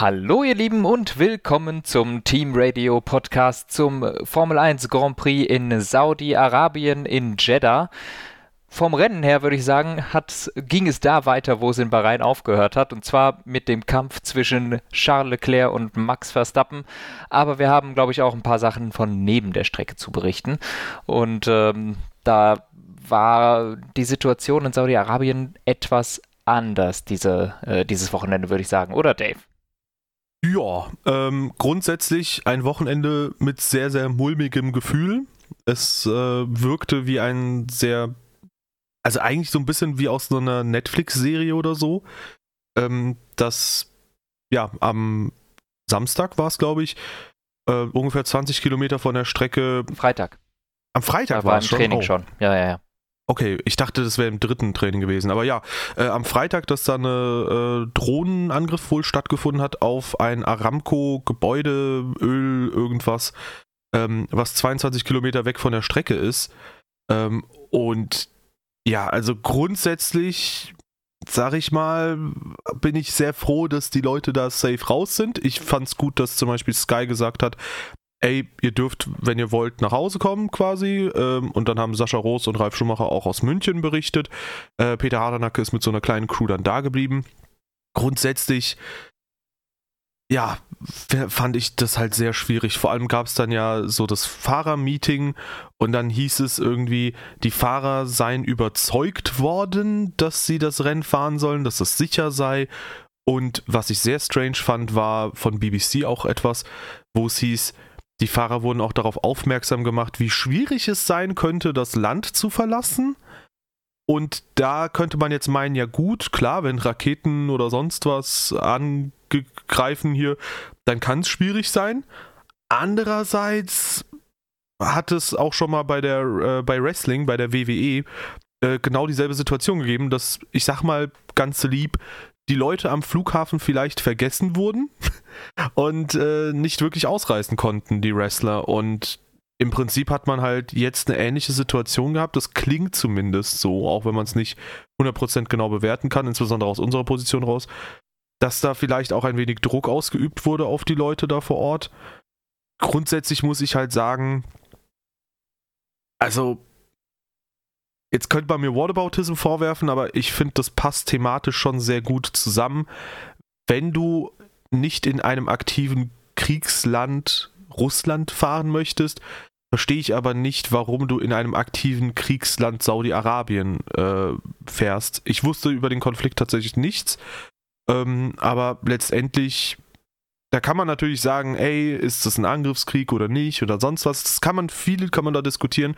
Hallo ihr Lieben und willkommen zum Team Radio Podcast zum Formel 1 Grand Prix in Saudi-Arabien in Jeddah. Vom Rennen her würde ich sagen, ging es da weiter, wo es in Bahrain aufgehört hat, und zwar mit dem Kampf zwischen Charles Leclerc und Max Verstappen. Aber wir haben, glaube ich, auch ein paar Sachen von neben der Strecke zu berichten. Und ähm, da war die Situation in Saudi-Arabien etwas anders diese, äh, dieses Wochenende, würde ich sagen, oder Dave? Ja, ähm, grundsätzlich ein Wochenende mit sehr, sehr mulmigem Gefühl. Es äh, wirkte wie ein sehr, also eigentlich so ein bisschen wie aus so einer Netflix-Serie oder so. Ähm, das, ja, am Samstag war es, glaube ich, äh, ungefähr 20 Kilometer von der Strecke. Freitag. Am Freitag war es schon. Training Oh. schon. Ja, ja, ja. Okay, ich dachte, das wäre im dritten Training gewesen. Aber ja, äh, am Freitag, dass da eine äh, Drohnenangriff wohl stattgefunden hat auf ein Aramco-Gebäude, Öl, irgendwas, ähm, was 22 Kilometer weg von der Strecke ist. Ähm, und ja, also grundsätzlich, sag ich mal, bin ich sehr froh, dass die Leute da safe raus sind. Ich fand's gut, dass zum Beispiel Sky gesagt hat, ey, ihr dürft, wenn ihr wollt, nach Hause kommen quasi. Ähm, und dann haben Sascha Roos und Ralf Schumacher auch aus München berichtet. Äh, Peter Hardenacke ist mit so einer kleinen Crew dann da geblieben. Grundsätzlich, ja, fand ich das halt sehr schwierig. Vor allem gab es dann ja so das Fahrermeeting und dann hieß es irgendwie, die Fahrer seien überzeugt worden, dass sie das Rennen fahren sollen, dass es sicher sei. Und was ich sehr strange fand, war von BBC auch etwas, wo es hieß, die Fahrer wurden auch darauf aufmerksam gemacht, wie schwierig es sein könnte, das Land zu verlassen. Und da könnte man jetzt meinen, ja gut, klar, wenn Raketen oder sonst was angreifen hier, dann kann es schwierig sein. Andererseits hat es auch schon mal bei der äh, bei Wrestling, bei der WWE, äh, genau dieselbe Situation gegeben, dass ich sag mal ganz lieb, die Leute am Flughafen vielleicht vergessen wurden und äh, nicht wirklich ausreißen konnten, die Wrestler. Und im Prinzip hat man halt jetzt eine ähnliche Situation gehabt. Das klingt zumindest so, auch wenn man es nicht 100% genau bewerten kann, insbesondere aus unserer Position raus, dass da vielleicht auch ein wenig Druck ausgeübt wurde auf die Leute da vor Ort. Grundsätzlich muss ich halt sagen, also Jetzt könnte man mir Whataboutism vorwerfen, aber ich finde, das passt thematisch schon sehr gut zusammen. Wenn du nicht in einem aktiven Kriegsland Russland fahren möchtest, verstehe ich aber nicht, warum du in einem aktiven Kriegsland Saudi-Arabien äh, fährst. Ich wusste über den Konflikt tatsächlich nichts, ähm, aber letztendlich, da kann man natürlich sagen, ey, ist das ein Angriffskrieg oder nicht oder sonst was. Das kann man, viel kann man da diskutieren.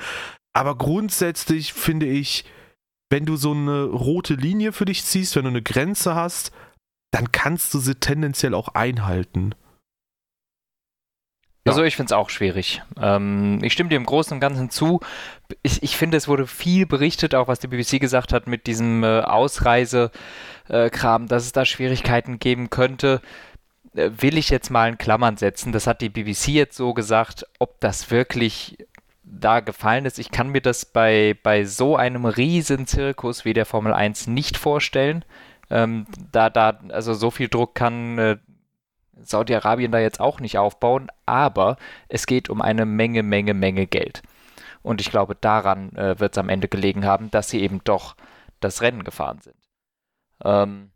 Aber grundsätzlich finde ich, wenn du so eine rote Linie für dich ziehst, wenn du eine Grenze hast, dann kannst du sie tendenziell auch einhalten. Ja. Also ich finde es auch schwierig. Ähm, ich stimme dir im Großen und Ganzen zu. Ich, ich finde, es wurde viel berichtet, auch was die BBC gesagt hat mit diesem äh, Ausreisekram, dass es da Schwierigkeiten geben könnte. Äh, will ich jetzt mal in Klammern setzen. Das hat die BBC jetzt so gesagt. Ob das wirklich da gefallen ist, ich kann mir das bei, bei so einem riesen Zirkus wie der Formel 1 nicht vorstellen. Ähm, da, da, also so viel Druck kann äh, Saudi-Arabien da jetzt auch nicht aufbauen, aber es geht um eine Menge, Menge, Menge Geld. Und ich glaube, daran äh, wird es am Ende gelegen haben, dass sie eben doch das Rennen gefahren sind. Ähm,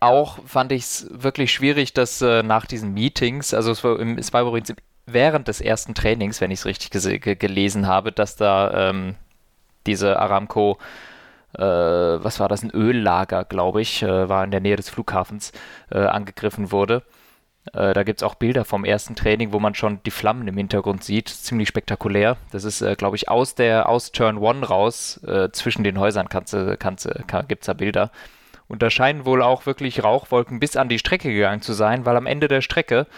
auch fand ich es wirklich schwierig, dass äh, nach diesen Meetings, also es war, im, es war übrigens während des ersten Trainings, wenn ich es richtig ge gelesen habe, dass da ähm, diese Aramco äh, was war das, ein Öllager, glaube ich, äh, war in der Nähe des Flughafens, äh, angegriffen wurde. Äh, da gibt es auch Bilder vom ersten Training, wo man schon die Flammen im Hintergrund sieht. Ziemlich spektakulär. Das ist, äh, glaube ich, aus der aus Turn One raus, äh, zwischen den Häusern kannst, kannst, kann, gibt es da Bilder. Und da scheinen wohl auch wirklich Rauchwolken bis an die Strecke gegangen zu sein, weil am Ende der Strecke,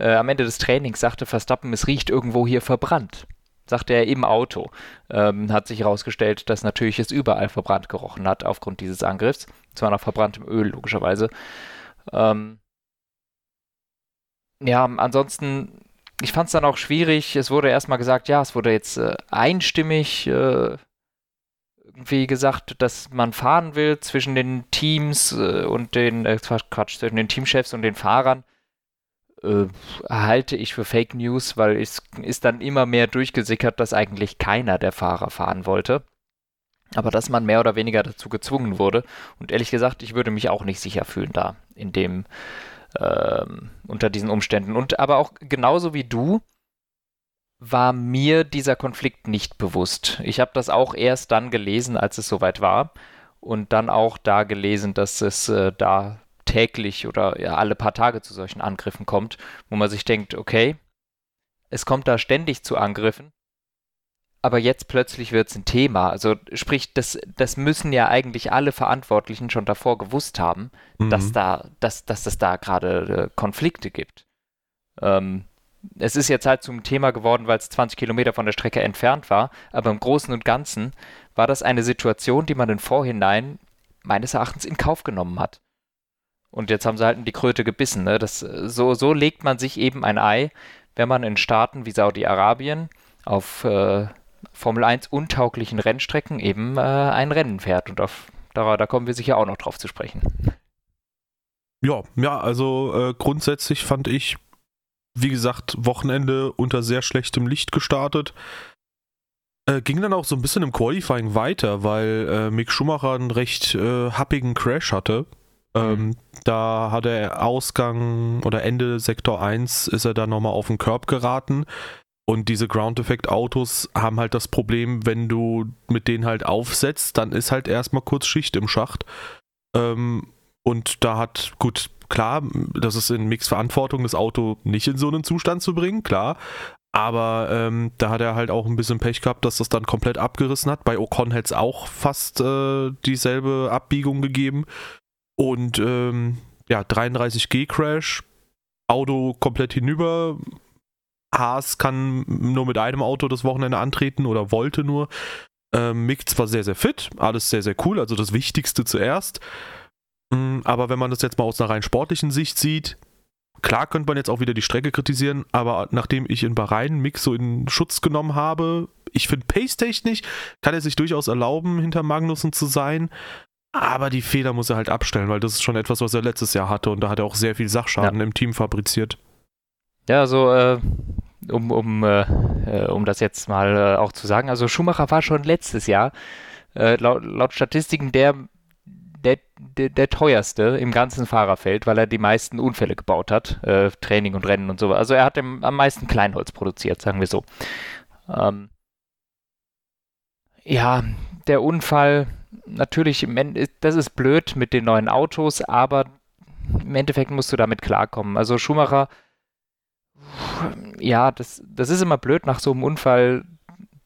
äh, am Ende des Trainings sagte Verstappen, es riecht irgendwo hier verbrannt. Sagte er im Auto. Ähm, hat sich herausgestellt, dass natürlich es überall verbrannt gerochen hat aufgrund dieses Angriffs. Zwar nach verbranntem Öl, logischerweise. Ähm, ja, ansonsten, ich fand es dann auch schwierig. Es wurde erstmal gesagt, ja, es wurde jetzt äh, einstimmig äh, irgendwie gesagt, dass man fahren will zwischen den Teams äh, und den, äh, Quatsch, zwischen den Teamchefs und den Fahrern, äh, halte ich für Fake News, weil es ist dann immer mehr durchgesickert, dass eigentlich keiner der Fahrer fahren wollte. Aber dass man mehr oder weniger dazu gezwungen wurde. Und ehrlich gesagt, ich würde mich auch nicht sicher fühlen da, in dem, ähm, unter diesen Umständen. Und aber auch genauso wie du, war mir dieser Konflikt nicht bewusst. Ich habe das auch erst dann gelesen, als es soweit war. Und dann auch da gelesen, dass es äh, da täglich oder ja, alle paar Tage zu solchen Angriffen kommt, wo man sich denkt, okay, es kommt da ständig zu Angriffen, aber jetzt plötzlich wird es ein Thema. Also sprich, das, das müssen ja eigentlich alle Verantwortlichen schon davor gewusst haben, mhm. dass da, dass, dass es da gerade äh, Konflikte gibt. Ähm, es ist jetzt halt zum Thema geworden, weil es 20 Kilometer von der Strecke entfernt war, aber im Großen und Ganzen war das eine Situation, die man im Vorhinein meines Erachtens in Kauf genommen hat. Und jetzt haben sie halt in die Kröte gebissen. Ne? Das, so, so legt man sich eben ein Ei, wenn man in Staaten wie Saudi-Arabien auf äh, Formel 1 untauglichen Rennstrecken eben äh, ein Rennen fährt. Und auf, da, da kommen wir sicher auch noch drauf zu sprechen. Ja, ja, also äh, grundsätzlich fand ich wie gesagt, Wochenende unter sehr schlechtem Licht gestartet. Äh, ging dann auch so ein bisschen im Qualifying weiter, weil äh, Mick Schumacher einen recht äh, happigen Crash hatte. Ähm, mhm. Da hat er Ausgang oder Ende Sektor 1 ist er dann nochmal auf den Curb geraten. Und diese Ground-Effekt-Autos haben halt das Problem, wenn du mit denen halt aufsetzt, dann ist halt erstmal kurz Schicht im Schacht. Ähm, und da hat, gut, klar, das ist in Mix Verantwortung, das Auto nicht in so einen Zustand zu bringen, klar. Aber ähm, da hat er halt auch ein bisschen Pech gehabt, dass das dann komplett abgerissen hat. Bei Ocon hätte es auch fast äh, dieselbe Abbiegung gegeben. Und ähm, ja, 33G Crash, Auto komplett hinüber. Haas kann nur mit einem Auto das Wochenende antreten oder wollte nur. Ähm, Mick zwar sehr, sehr fit, alles sehr, sehr cool, also das Wichtigste zuerst. Mm, aber wenn man das jetzt mal aus einer rein sportlichen Sicht sieht, klar könnte man jetzt auch wieder die Strecke kritisieren, aber nachdem ich in Bahrain Mix so in Schutz genommen habe, ich finde pace-technisch kann er sich durchaus erlauben, hinter Magnussen zu sein. Aber die Fehler muss er halt abstellen, weil das ist schon etwas, was er letztes Jahr hatte und da hat er auch sehr viel Sachschaden ja. im Team fabriziert. Ja, also äh, um, um, äh, äh um das jetzt mal äh, auch zu sagen, also Schumacher war schon letztes Jahr äh, laut, laut Statistiken der der, der, der, teuerste im ganzen Fahrerfeld, weil er die meisten Unfälle gebaut hat, äh, Training und Rennen und so. Also er hat im, am meisten Kleinholz produziert, sagen wir so. Ähm, ja, der Unfall, natürlich, das ist blöd mit den neuen Autos, aber im Endeffekt musst du damit klarkommen. Also Schumacher, ja, das, das ist immer blöd nach so einem Unfall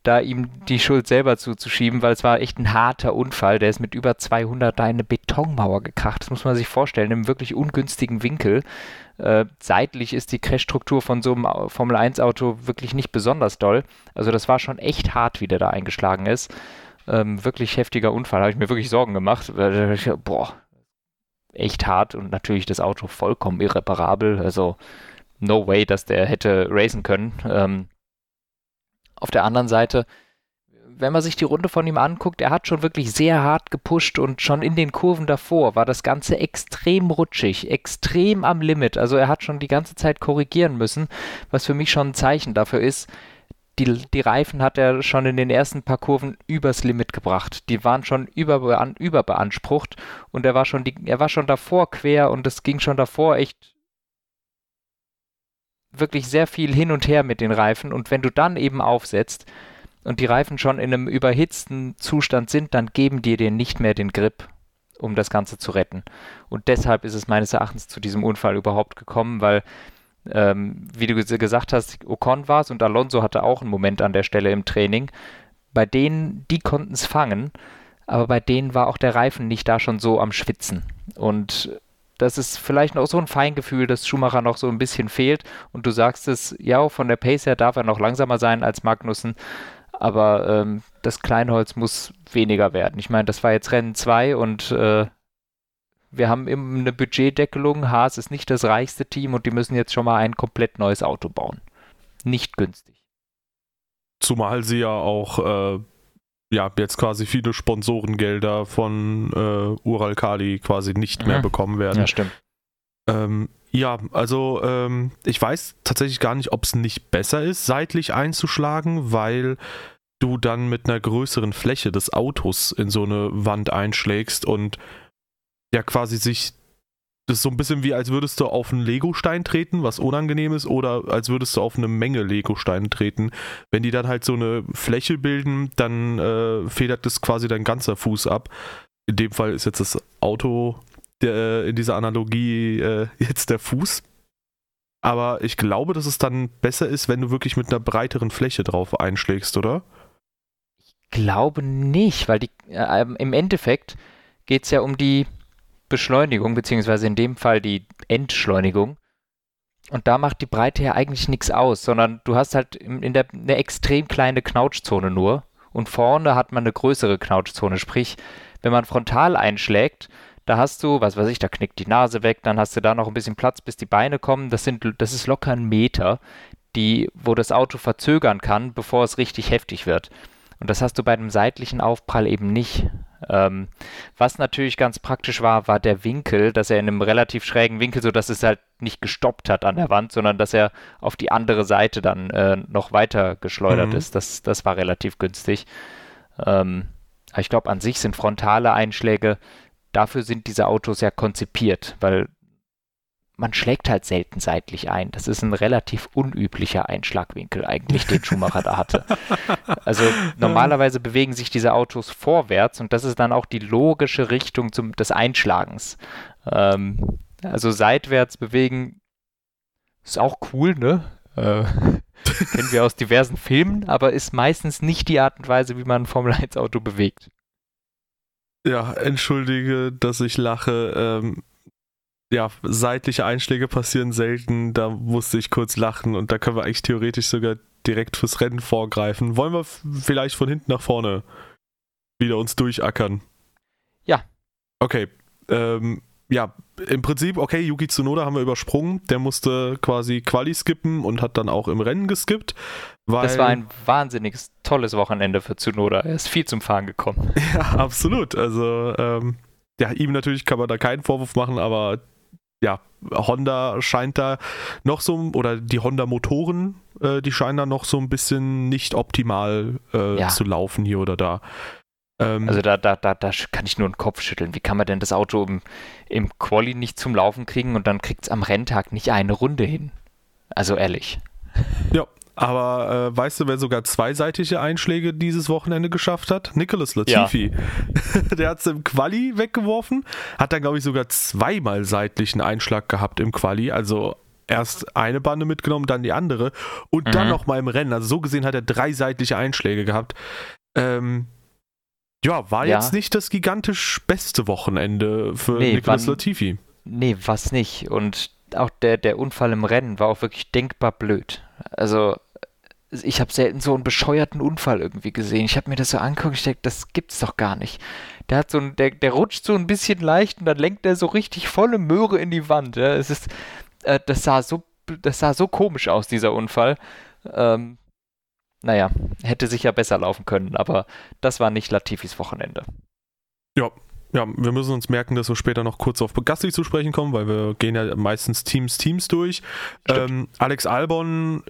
da ihm die Schuld selber zuzuschieben, weil es war echt ein harter Unfall. Der ist mit über 200 da in eine Betonmauer gekracht. Das muss man sich vorstellen, einem wirklich ungünstigen Winkel. Äh, seitlich ist die Crashstruktur von so einem Formel-1-Auto wirklich nicht besonders doll. Also das war schon echt hart, wie der da eingeschlagen ist. Ähm, wirklich heftiger Unfall, habe ich mir wirklich Sorgen gemacht. Boah, echt hart und natürlich das Auto vollkommen irreparabel. Also no way, dass der hätte racen können. Ähm, auf der anderen Seite, wenn man sich die Runde von ihm anguckt, er hat schon wirklich sehr hart gepusht und schon in den Kurven davor war das Ganze extrem rutschig, extrem am Limit. Also er hat schon die ganze Zeit korrigieren müssen, was für mich schon ein Zeichen dafür ist. Die, die Reifen hat er schon in den ersten paar Kurven übers Limit gebracht. Die waren schon überbean, überbeansprucht und er war schon die, er war schon davor quer und es ging schon davor echt wirklich sehr viel hin und her mit den Reifen und wenn du dann eben aufsetzt und die Reifen schon in einem überhitzten Zustand sind, dann geben dir nicht mehr den Grip, um das Ganze zu retten. Und deshalb ist es meines Erachtens zu diesem Unfall überhaupt gekommen, weil ähm, wie du gesagt hast, Ocon war es und Alonso hatte auch einen Moment an der Stelle im Training. Bei denen, die konnten es fangen, aber bei denen war auch der Reifen nicht da schon so am Schwitzen. Und das ist vielleicht noch so ein Feingefühl, dass Schumacher noch so ein bisschen fehlt. Und du sagst es, ja, von der Pace her darf er noch langsamer sein als Magnussen, aber ähm, das Kleinholz muss weniger werden. Ich meine, das war jetzt Rennen 2 und äh, wir haben eben eine Budgetdeckelung. Haas ist nicht das reichste Team und die müssen jetzt schon mal ein komplett neues Auto bauen. Nicht günstig. Zumal sie ja auch äh, ja jetzt quasi viele Sponsorengelder von äh, Ural Kali quasi nicht mhm. mehr bekommen werden. Ja, stimmt. Ähm, ja, also ähm, ich weiß tatsächlich gar nicht, ob es nicht besser ist, seitlich einzuschlagen, weil du dann mit einer größeren Fläche des Autos in so eine Wand einschlägst und ja quasi sich das ist so ein bisschen wie, als würdest du auf einen Legostein treten, was unangenehm ist, oder als würdest du auf eine Menge Legosteine treten. Wenn die dann halt so eine Fläche bilden, dann äh, federt das quasi dein ganzer Fuß ab. In dem Fall ist jetzt das Auto der, äh, in dieser Analogie äh, jetzt der Fuß. Aber ich glaube, dass es dann besser ist, wenn du wirklich mit einer breiteren Fläche drauf einschlägst, oder? Ich glaube nicht, weil die, äh, im Endeffekt geht es ja um die Beschleunigung, beziehungsweise in dem Fall die Entschleunigung. Und da macht die Breite ja eigentlich nichts aus, sondern du hast halt in der, eine extrem kleine Knautschzone nur. Und vorne hat man eine größere Knautschzone. Sprich, wenn man frontal einschlägt, da hast du, was weiß ich, da knickt die Nase weg, dann hast du da noch ein bisschen Platz, bis die Beine kommen. Das, sind, das ist locker ein Meter, die, wo das Auto verzögern kann, bevor es richtig heftig wird. Und das hast du bei einem seitlichen Aufprall eben nicht. Ähm, was natürlich ganz praktisch war, war der Winkel, dass er in einem relativ schrägen Winkel, sodass es halt nicht gestoppt hat an der Wand, sondern dass er auf die andere Seite dann äh, noch weiter geschleudert mhm. ist. Das, das war relativ günstig. Ähm, ich glaube, an sich sind frontale Einschläge, dafür sind diese Autos ja konzipiert, weil man schlägt halt selten seitlich ein. Das ist ein relativ unüblicher Einschlagwinkel eigentlich, den Schumacher da hatte. Also normalerweise bewegen sich diese Autos vorwärts und das ist dann auch die logische Richtung zum, des Einschlagens. Ähm, also seitwärts bewegen ist auch cool, ne? Äh, kennen wir aus diversen Filmen, aber ist meistens nicht die Art und Weise, wie man ein Formel-1-Auto bewegt. Ja, entschuldige, dass ich lache. Ähm, ja, seitliche Einschläge passieren selten. Da musste ich kurz lachen und da können wir eigentlich theoretisch sogar direkt fürs Rennen vorgreifen. Wollen wir vielleicht von hinten nach vorne wieder uns durchackern? Ja. Okay. Ähm, ja, im Prinzip, okay, Yuki Tsunoda haben wir übersprungen. Der musste quasi Quali skippen und hat dann auch im Rennen geskippt. das war ein wahnsinniges, tolles Wochenende für Tsunoda. Er ist viel zum Fahren gekommen. Ja, absolut. Also, ähm, ja, ihm natürlich kann man da keinen Vorwurf machen, aber ja, Honda scheint da noch so, oder die Honda-Motoren, äh, die scheinen da noch so ein bisschen nicht optimal äh, ja. zu laufen hier oder da. Ähm, also da, da, da, da kann ich nur den Kopf schütteln. Wie kann man denn das Auto im, im Quali nicht zum Laufen kriegen und dann kriegt es am Renntag nicht eine Runde hin? Also ehrlich. Ja, aber äh, weißt du, wer sogar zweiseitige Einschläge dieses Wochenende geschafft hat? Nicholas Latifi. Ja. Der hat es im Quali weggeworfen, hat dann, glaube ich, sogar zweimal seitlichen Einschlag gehabt im Quali. Also erst eine Bande mitgenommen, dann die andere und mhm. dann nochmal im Rennen. Also so gesehen hat er drei seitliche Einschläge gehabt. Ähm, ja, war ja. jetzt nicht das gigantisch beste Wochenende für nee, Nicholas Latifi. Nee, was nicht. Und auch der, der Unfall im Rennen war auch wirklich denkbar blöd. Also ich habe selten so einen bescheuerten Unfall irgendwie gesehen. Ich habe mir das so angeguckt, ich denke, das gibt's doch gar nicht. Der hat so ein, der, der rutscht so ein bisschen leicht und dann lenkt er so richtig volle Möhre in die Wand. Ja. Es ist, äh, das sah so, das sah so komisch aus, dieser Unfall. Ähm, naja, hätte sicher besser laufen können, aber das war nicht Latifis Wochenende. Ja, ja, wir müssen uns merken, dass wir später noch kurz auf Gasly zu sprechen kommen, weil wir gehen ja meistens Teams, Teams durch. Ähm, Alex Albon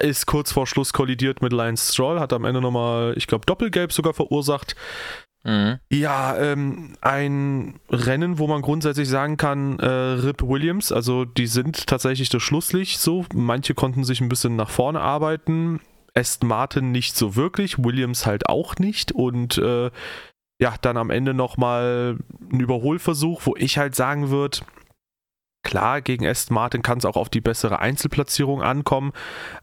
ist kurz vor Schluss kollidiert mit Lance Stroll, hat am Ende nochmal, ich glaube, Doppelgelb sogar verursacht. Mhm. Ja, ähm, ein Rennen, wo man grundsätzlich sagen kann, äh, Rip Williams, also die sind tatsächlich das Schlusslicht so. Manche konnten sich ein bisschen nach vorne arbeiten. Aston Martin nicht so wirklich, Williams halt auch nicht. Und äh, ja, dann am Ende nochmal ein Überholversuch, wo ich halt sagen würde, Klar, gegen Aston Martin kann es auch auf die bessere Einzelplatzierung ankommen.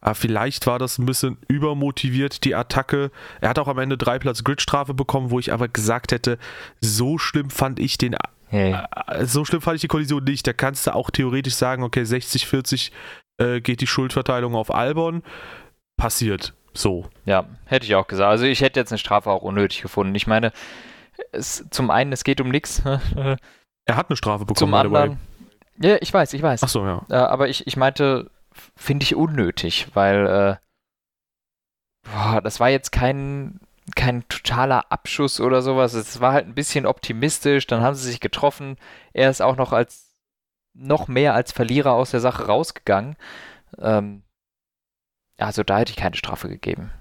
Aber vielleicht war das ein bisschen übermotiviert, die Attacke. Er hat auch am Ende drei Platz Gridstrafe bekommen, wo ich aber gesagt hätte, so schlimm fand ich den. Hey. Äh, so schlimm fand ich die Kollision nicht. Da kannst du auch theoretisch sagen, okay, 60, 40 äh, geht die Schuldverteilung auf Albon. Passiert. So. Ja, hätte ich auch gesagt. Also ich hätte jetzt eine Strafe auch unnötig gefunden. Ich meine, es, zum einen, es geht um nichts. er hat eine Strafe bekommen. Zum anderen, ja, ich weiß, ich weiß. Ach so, ja. Äh, aber ich, ich meinte, finde ich unnötig, weil äh, boah, das war jetzt kein, kein totaler Abschuss oder sowas. Es war halt ein bisschen optimistisch. Dann haben sie sich getroffen. Er ist auch noch als noch mehr als Verlierer aus der Sache rausgegangen. Ähm, also da hätte ich keine Strafe gegeben.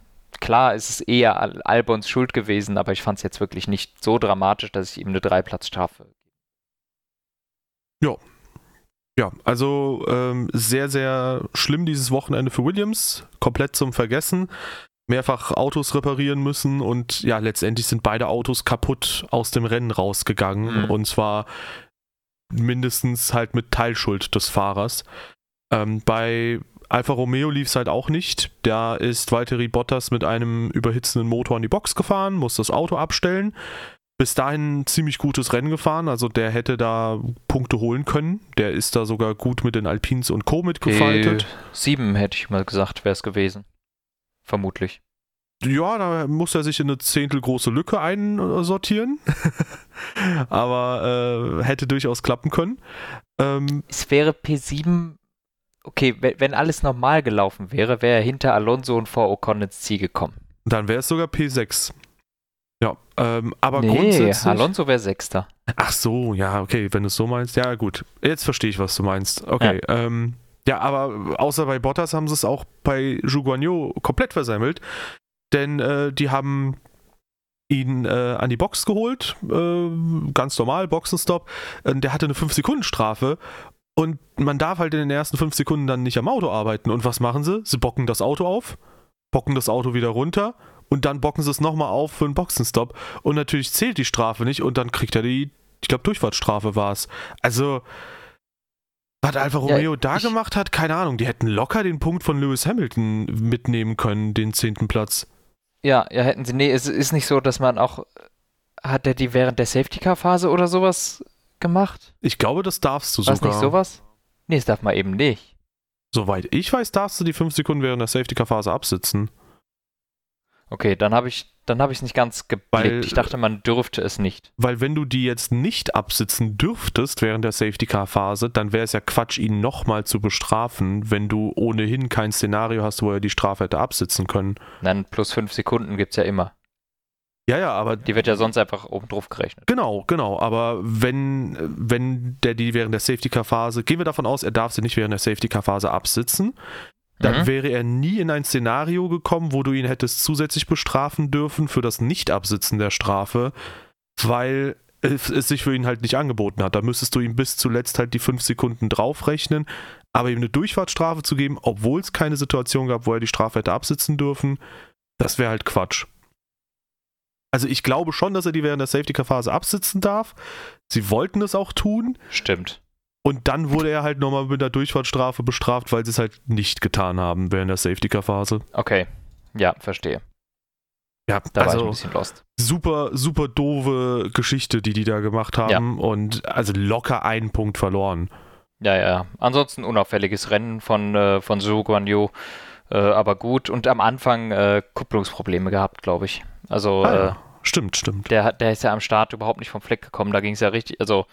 Klar, ist es eher Al Albons Schuld gewesen, aber ich fand es jetzt wirklich nicht so dramatisch, dass ich ihm eine Dreiplatzstrafe. Ja. Ja, also ähm, sehr, sehr schlimm dieses Wochenende für Williams. Komplett zum Vergessen. Mehrfach Autos reparieren müssen und ja, letztendlich sind beide Autos kaputt aus dem Rennen rausgegangen. Mhm. Und zwar mindestens halt mit Teilschuld des Fahrers. Ähm, bei Alfa Romeo lief es halt auch nicht. Da ist Valtteri Bottas mit einem überhitzenden Motor in die Box gefahren, muss das Auto abstellen. Bis dahin ziemlich gutes Rennen gefahren, also der hätte da Punkte holen können. Der ist da sogar gut mit den Alpins und Co. mitgefightet. Sieben hätte ich mal gesagt, wäre es gewesen. Vermutlich. Ja, da muss er sich in eine zehntelgroße Lücke einsortieren. Aber äh, hätte durchaus klappen können. Ähm, es wäre P7 okay, wenn alles normal gelaufen wäre, wäre er hinter Alonso und vor Ocon ins Ziel gekommen. Dann wäre es sogar P6. Ja, ähm, aber nee, grundsätzlich. Alonso wäre Sechster. Ach so, ja, okay, wenn du es so meinst. Ja, gut. Jetzt verstehe ich, was du meinst. Okay, ja. Ähm, ja, aber außer bei Bottas haben sie es auch bei Juguanyo komplett versemmelt. Denn äh, die haben ihn äh, an die Box geholt, äh, ganz normal, Boxenstopp. Äh, der hatte eine 5-Sekunden-Strafe und man darf halt in den ersten fünf Sekunden dann nicht am Auto arbeiten. Und was machen sie? Sie bocken das Auto auf, bocken das Auto wieder runter und dann bocken sie es nochmal auf für einen Boxenstopp. Und natürlich zählt die Strafe nicht und dann kriegt er die, ich glaube, Durchfahrtsstrafe war es. Also, was Alfa Romeo ja, da gemacht hat, keine Ahnung. Die hätten locker den Punkt von Lewis Hamilton mitnehmen können, den zehnten Platz. Ja, ja, hätten sie. Nee, es ist nicht so, dass man auch. Hat er die während der Safety-Car-Phase oder sowas gemacht? Ich glaube, das darfst du Was sogar. nicht sowas? Nee, das darf man eben nicht. Soweit ich weiß, darfst du die 5 Sekunden während der Safety-Car-Phase absitzen. Okay, dann habe ich dann habe ich es nicht ganz geblickt. Weil, ich dachte, man dürfte es nicht. Weil wenn du die jetzt nicht absitzen dürftest während der Safety-Car-Phase, dann wäre es ja Quatsch, ihn nochmal zu bestrafen, wenn du ohnehin kein Szenario hast, wo er die Strafe hätte absitzen können. Dann plus 5 Sekunden gibt es ja immer. Ja, ja, aber. Die wird ja sonst einfach oben drauf gerechnet. Genau, genau. Aber wenn, wenn der die während der Safety-Car-Phase, gehen wir davon aus, er darf sie nicht während der Safety-Car-Phase absitzen, dann mhm. wäre er nie in ein Szenario gekommen, wo du ihn hättest zusätzlich bestrafen dürfen für das Nicht-Absitzen der Strafe, weil es, es sich für ihn halt nicht angeboten hat. Da müsstest du ihm bis zuletzt halt die fünf Sekunden draufrechnen, aber ihm eine Durchfahrtsstrafe zu geben, obwohl es keine Situation gab, wo er die Strafe hätte absitzen dürfen, das wäre halt Quatsch. Also ich glaube schon, dass er die während der Safety-Car-Phase absitzen darf. Sie wollten es auch tun. Stimmt. Und dann wurde er halt nochmal mit der Durchfahrtsstrafe bestraft, weil sie es halt nicht getan haben während der Safety-Car-Phase. Okay. Ja, verstehe. Ja, da also war ich also ein bisschen lost. Super, super doofe Geschichte, die die da gemacht haben. Ja. Und also locker einen Punkt verloren. Ja, ja. Ansonsten unauffälliges Rennen von, äh, von Zhou Guanyu. Äh, aber gut. Und am Anfang äh, Kupplungsprobleme gehabt, glaube ich. Also, ah, ja. äh, stimmt, stimmt. Der, der ist ja am Start überhaupt nicht vom Fleck gekommen. Da ging es ja richtig, also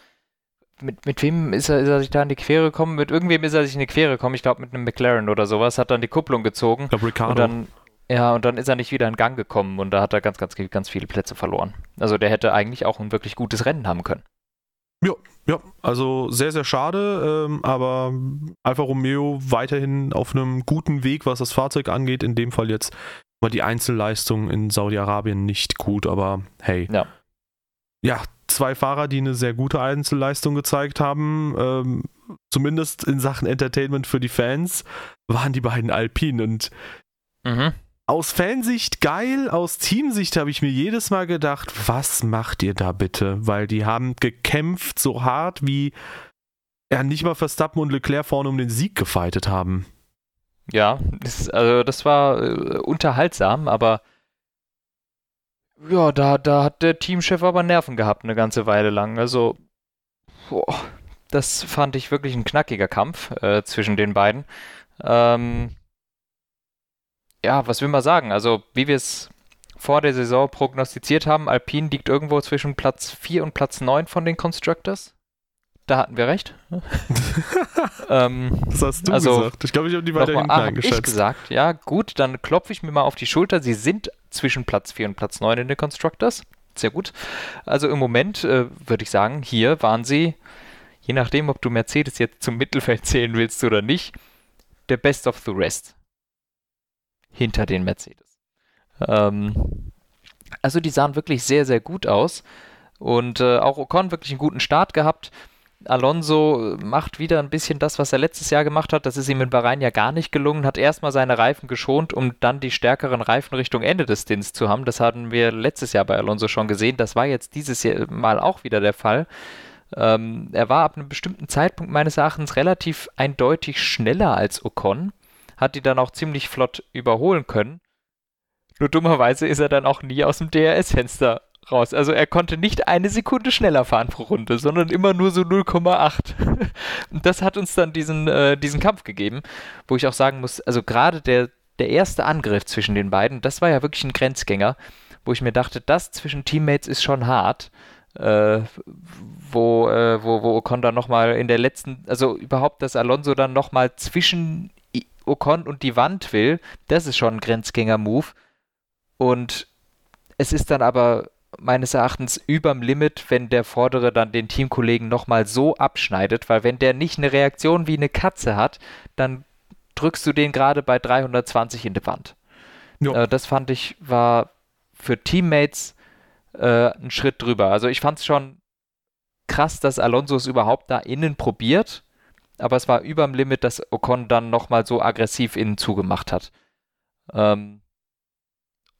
mit, mit wem ist er, ist er sich da in die Quere gekommen? Mit irgendwem ist er sich in die Quere gekommen. Ich glaube, mit einem McLaren oder sowas. Hat dann die Kupplung gezogen. Ich glaube, Ricardo. Und dann, ja, und dann ist er nicht wieder in Gang gekommen und da hat er ganz, ganz, ganz viele Plätze verloren. Also der hätte eigentlich auch ein wirklich gutes Rennen haben können. Ja, ja, also sehr, sehr schade, ähm, aber Alfa Romeo weiterhin auf einem guten Weg, was das Fahrzeug angeht. In dem Fall jetzt war die Einzelleistung in Saudi-Arabien nicht gut, aber hey. Ja. Ja, zwei Fahrer, die eine sehr gute Einzelleistung gezeigt haben, ähm, zumindest in Sachen Entertainment für die Fans, waren die beiden Alpinen und mhm. aus Fansicht geil, aus Teamsicht habe ich mir jedes Mal gedacht, was macht ihr da bitte? Weil die haben gekämpft so hart, wie ja nicht mal Verstappen und Leclerc vorne um den Sieg gefeitet haben. Ja, das, also das war äh, unterhaltsam, aber ja, da, da hat der Teamchef aber Nerven gehabt eine ganze Weile lang. Also, boah, das fand ich wirklich ein knackiger Kampf äh, zwischen den beiden. Ähm, ja, was will man sagen? Also, wie wir es vor der Saison prognostiziert haben, Alpine liegt irgendwo zwischen Platz 4 und Platz 9 von den Constructors. Da hatten wir recht. ähm, das hast du also, gesagt. Ich glaube, ich habe die weiter hinten eingeschätzt. Ich gesagt, ja, gut, dann klopfe ich mir mal auf die Schulter. Sie sind zwischen Platz 4 und Platz 9 in den Constructors. Sehr gut. Also im Moment äh, würde ich sagen, hier waren sie, je nachdem, ob du Mercedes jetzt zum Mittelfeld zählen willst oder nicht, der Best of the Rest. Hinter den Mercedes. Ähm, also die sahen wirklich sehr, sehr gut aus. Und äh, auch Ocon wirklich einen guten Start gehabt. Alonso macht wieder ein bisschen das, was er letztes Jahr gemacht hat. Das ist ihm in Bahrain ja gar nicht gelungen. Hat erstmal seine Reifen geschont, um dann die stärkeren Reifen Richtung Ende des Stints zu haben. Das hatten wir letztes Jahr bei Alonso schon gesehen. Das war jetzt dieses Jahr Mal auch wieder der Fall. Ähm, er war ab einem bestimmten Zeitpunkt meines Erachtens relativ eindeutig schneller als Ocon. Hat die dann auch ziemlich flott überholen können. Nur dummerweise ist er dann auch nie aus dem DRS-Fenster raus. Also er konnte nicht eine Sekunde schneller fahren pro Runde, sondern immer nur so 0,8. Und das hat uns dann diesen, äh, diesen Kampf gegeben, wo ich auch sagen muss, also gerade der, der erste Angriff zwischen den beiden, das war ja wirklich ein Grenzgänger, wo ich mir dachte, das zwischen Teammates ist schon hart. Äh, wo, äh, wo, wo Ocon dann nochmal in der letzten, also überhaupt, dass Alonso dann nochmal zwischen Ocon und die Wand will, das ist schon ein Grenzgänger-Move. Und es ist dann aber meines Erachtens überm Limit, wenn der Vordere dann den Teamkollegen nochmal so abschneidet, weil wenn der nicht eine Reaktion wie eine Katze hat, dann drückst du den gerade bei 320 in die Wand. Äh, das fand ich war für Teammates äh, ein Schritt drüber. Also ich fand es schon krass, dass Alonso es überhaupt da innen probiert, aber es war überm Limit, dass Ocon dann nochmal so aggressiv innen zugemacht hat. Ähm,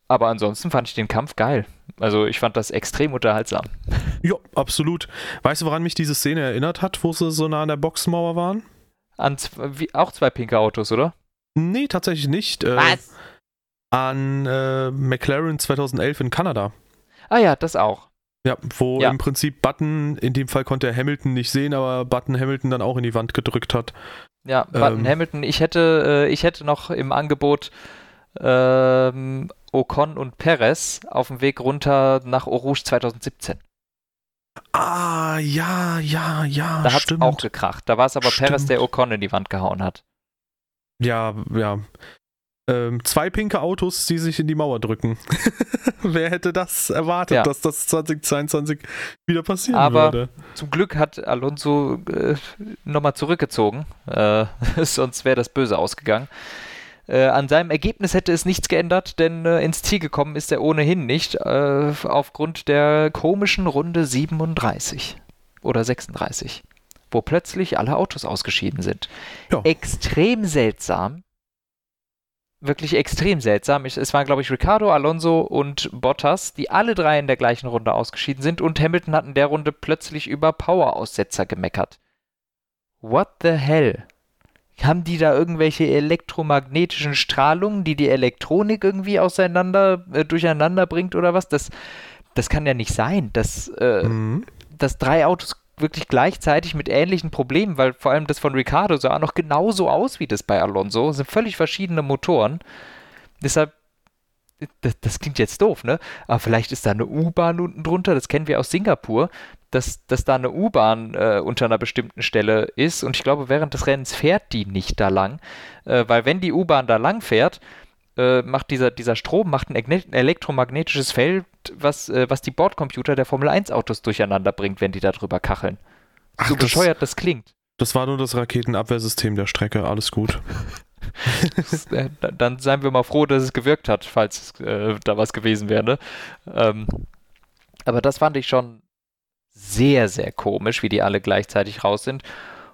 aber ansonsten fand ich den Kampf geil. Also ich fand das extrem unterhaltsam. Ja, absolut. Weißt du, woran mich diese Szene erinnert hat, wo sie so nah an der Boxmauer waren? An wie, auch zwei pinke Autos, oder? Nee, tatsächlich nicht. Äh, Was? An äh, McLaren 2011 in Kanada. Ah ja, das auch. Ja, wo ja. im Prinzip Button, in dem Fall konnte er Hamilton nicht sehen, aber Button Hamilton dann auch in die Wand gedrückt hat. Ja, Button ähm, Hamilton, ich hätte, äh, ich hätte noch im Angebot ähm, Ocon und Perez auf dem Weg runter nach Eau Rouge 2017. Ah, ja, ja, ja. Da hat es auch gekracht. Da war es aber stimmt. Perez, der Ocon in die Wand gehauen hat. Ja, ja. Ähm, zwei pinke Autos, die sich in die Mauer drücken. Wer hätte das erwartet, ja. dass das 2022 wieder passieren aber würde? Zum Glück hat Alonso äh, nochmal zurückgezogen. Äh, sonst wäre das böse ausgegangen. Äh, an seinem Ergebnis hätte es nichts geändert, denn äh, ins Ziel gekommen ist er ohnehin nicht, äh, aufgrund der komischen Runde 37 oder 36, wo plötzlich alle Autos ausgeschieden sind. Ja. Extrem seltsam. Wirklich extrem seltsam. Ich, es waren, glaube ich, Ricardo, Alonso und Bottas, die alle drei in der gleichen Runde ausgeschieden sind und Hamilton hat in der Runde plötzlich über Power-Aussetzer gemeckert. What the hell? Haben die da irgendwelche elektromagnetischen Strahlungen, die die Elektronik irgendwie auseinander, äh, durcheinander bringt oder was? Das, das kann ja nicht sein, dass, äh, mhm. dass drei Autos wirklich gleichzeitig mit ähnlichen Problemen, weil vor allem das von Ricardo sah noch genauso aus wie das bei Alonso, das sind völlig verschiedene Motoren. Deshalb das, das, klingt jetzt doof, ne? Aber vielleicht ist da eine U-Bahn unten drunter, das kennen wir aus Singapur, dass, dass da eine U-Bahn äh, unter einer bestimmten Stelle ist und ich glaube, während des Rennens fährt die nicht da lang, äh, weil wenn die U-Bahn da lang fährt, äh, macht dieser, dieser Strom macht ein elektromagnetisches Feld, was, äh, was die Bordcomputer der Formel 1 Autos durcheinander bringt, wenn die da drüber kacheln. Ach, so das, bescheuert das klingt. Das war nur das Raketenabwehrsystem der Strecke, alles gut. Dann seien wir mal froh, dass es gewirkt hat, falls äh, da was gewesen wäre. Ne? Ähm, aber das fand ich schon sehr, sehr komisch, wie die alle gleichzeitig raus sind.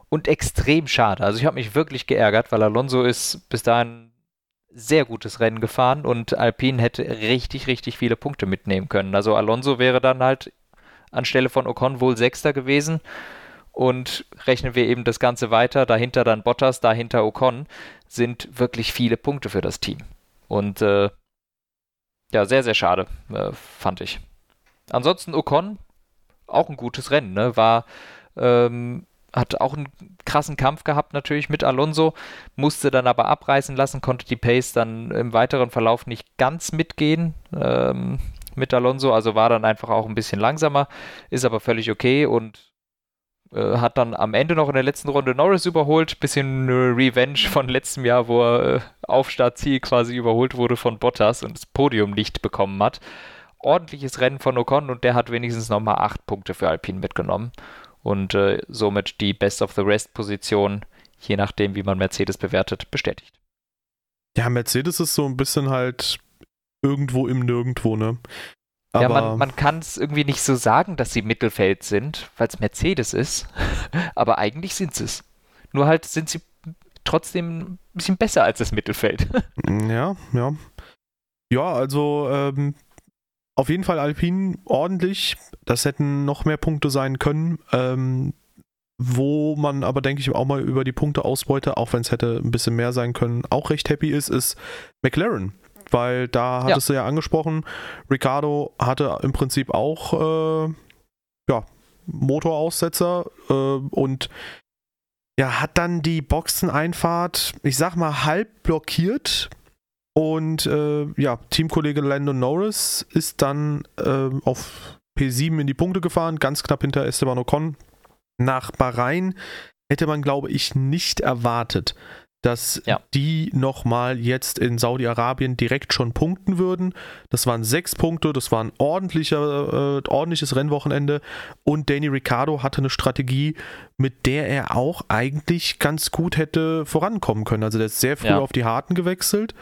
Und extrem schade. Also ich habe mich wirklich geärgert, weil Alonso ist bis dahin sehr gutes Rennen gefahren und Alpine hätte richtig, richtig viele Punkte mitnehmen können. Also Alonso wäre dann halt anstelle von Ocon wohl Sechster gewesen und rechnen wir eben das Ganze weiter, dahinter dann Bottas, dahinter Ocon, sind wirklich viele Punkte für das Team. Und äh, ja, sehr, sehr schade, äh, fand ich. Ansonsten Ocon, auch ein gutes Rennen, ne? War, ähm, hat auch einen krassen Kampf gehabt natürlich mit Alonso, musste dann aber abreißen lassen, konnte die Pace dann im weiteren Verlauf nicht ganz mitgehen ähm, mit Alonso, also war dann einfach auch ein bisschen langsamer, ist aber völlig okay und äh, hat dann am Ende noch in der letzten Runde Norris überholt. Bisschen Revenge von letztem Jahr, wo er äh, auf Startziel quasi überholt wurde von Bottas und das Podium nicht bekommen hat. Ordentliches Rennen von Ocon und der hat wenigstens nochmal acht Punkte für Alpine mitgenommen und äh, somit die Best of the Rest Position, je nachdem, wie man Mercedes bewertet, bestätigt. Ja, Mercedes ist so ein bisschen halt irgendwo im Nirgendwo, ne? Aber ja, man, man kann es irgendwie nicht so sagen, dass sie Mittelfeld sind, weil es Mercedes ist. Aber eigentlich sind sie es. Nur halt sind sie trotzdem ein bisschen besser als das Mittelfeld. ja, ja. Ja, also ähm, auf jeden Fall Alpine ordentlich. Das hätten noch mehr Punkte sein können. Ähm, wo man aber, denke ich, auch mal über die Punkteausbeute, auch wenn es hätte ein bisschen mehr sein können, auch recht happy ist, ist McLaren weil da hattest ja. du ja angesprochen, Ricardo hatte im Prinzip auch äh, ja, Motoraussetzer äh, und ja, hat dann die Boxeneinfahrt, ich sag mal, halb blockiert. Und äh, ja, Teamkollege Landon Norris ist dann äh, auf P7 in die Punkte gefahren, ganz knapp hinter Esteban Ocon. Nach Bahrain hätte man, glaube ich, nicht erwartet, dass ja. die nochmal jetzt in Saudi-Arabien direkt schon punkten würden. Das waren sechs Punkte, das war ein ordentlicher, äh, ordentliches Rennwochenende und Danny Ricciardo hatte eine Strategie, mit der er auch eigentlich ganz gut hätte vorankommen können. Also der ist sehr früh ja. auf die Harten gewechselt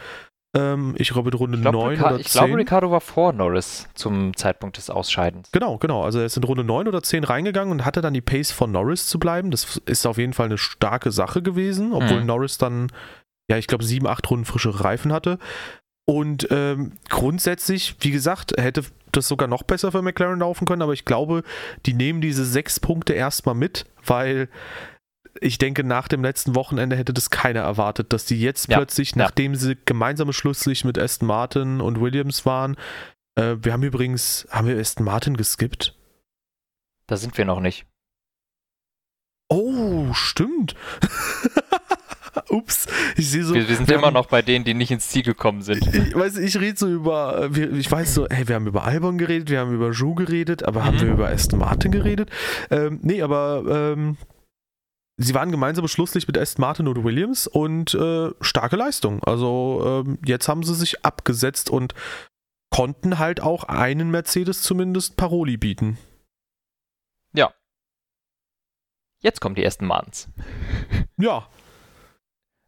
ähm, ich glaube in Runde ich glaub, 9 Rica oder 10. Ich glaube, Ricardo war vor Norris zum Zeitpunkt des Ausscheidens. Genau, genau. Also er ist in Runde 9 oder 10 reingegangen und hatte dann die Pace von Norris zu bleiben. Das ist auf jeden Fall eine starke Sache gewesen, obwohl mhm. Norris dann, ja, ich glaube, 7, 8 Runden frische Reifen hatte. Und ähm, grundsätzlich, wie gesagt, hätte das sogar noch besser für McLaren laufen können, aber ich glaube, die nehmen diese sechs Punkte erstmal mit, weil ich denke, nach dem letzten Wochenende hätte das keiner erwartet, dass die jetzt ja, plötzlich, ja. nachdem sie gemeinsame Schlusslicht mit Aston Martin und Williams waren, äh, wir haben übrigens, haben wir Aston Martin geskippt? Da sind wir noch nicht. Oh, stimmt. Ups, ich sehe so. Wir, wir sind wir immer haben, noch bei denen, die nicht ins Ziel gekommen sind. Ich, weiß, ich rede so über, ich weiß so, hey, wir haben über Albon geredet, wir haben über Ju geredet, aber mhm. haben wir über Aston Martin geredet? Ähm, nee, aber ähm, sie waren gemeinsam Schlusslicht mit Aston Martin und Williams und äh, starke Leistung. Also äh, jetzt haben sie sich abgesetzt und konnten halt auch einen Mercedes zumindest Paroli bieten. Ja. Jetzt kommen die ersten Martins. Ja.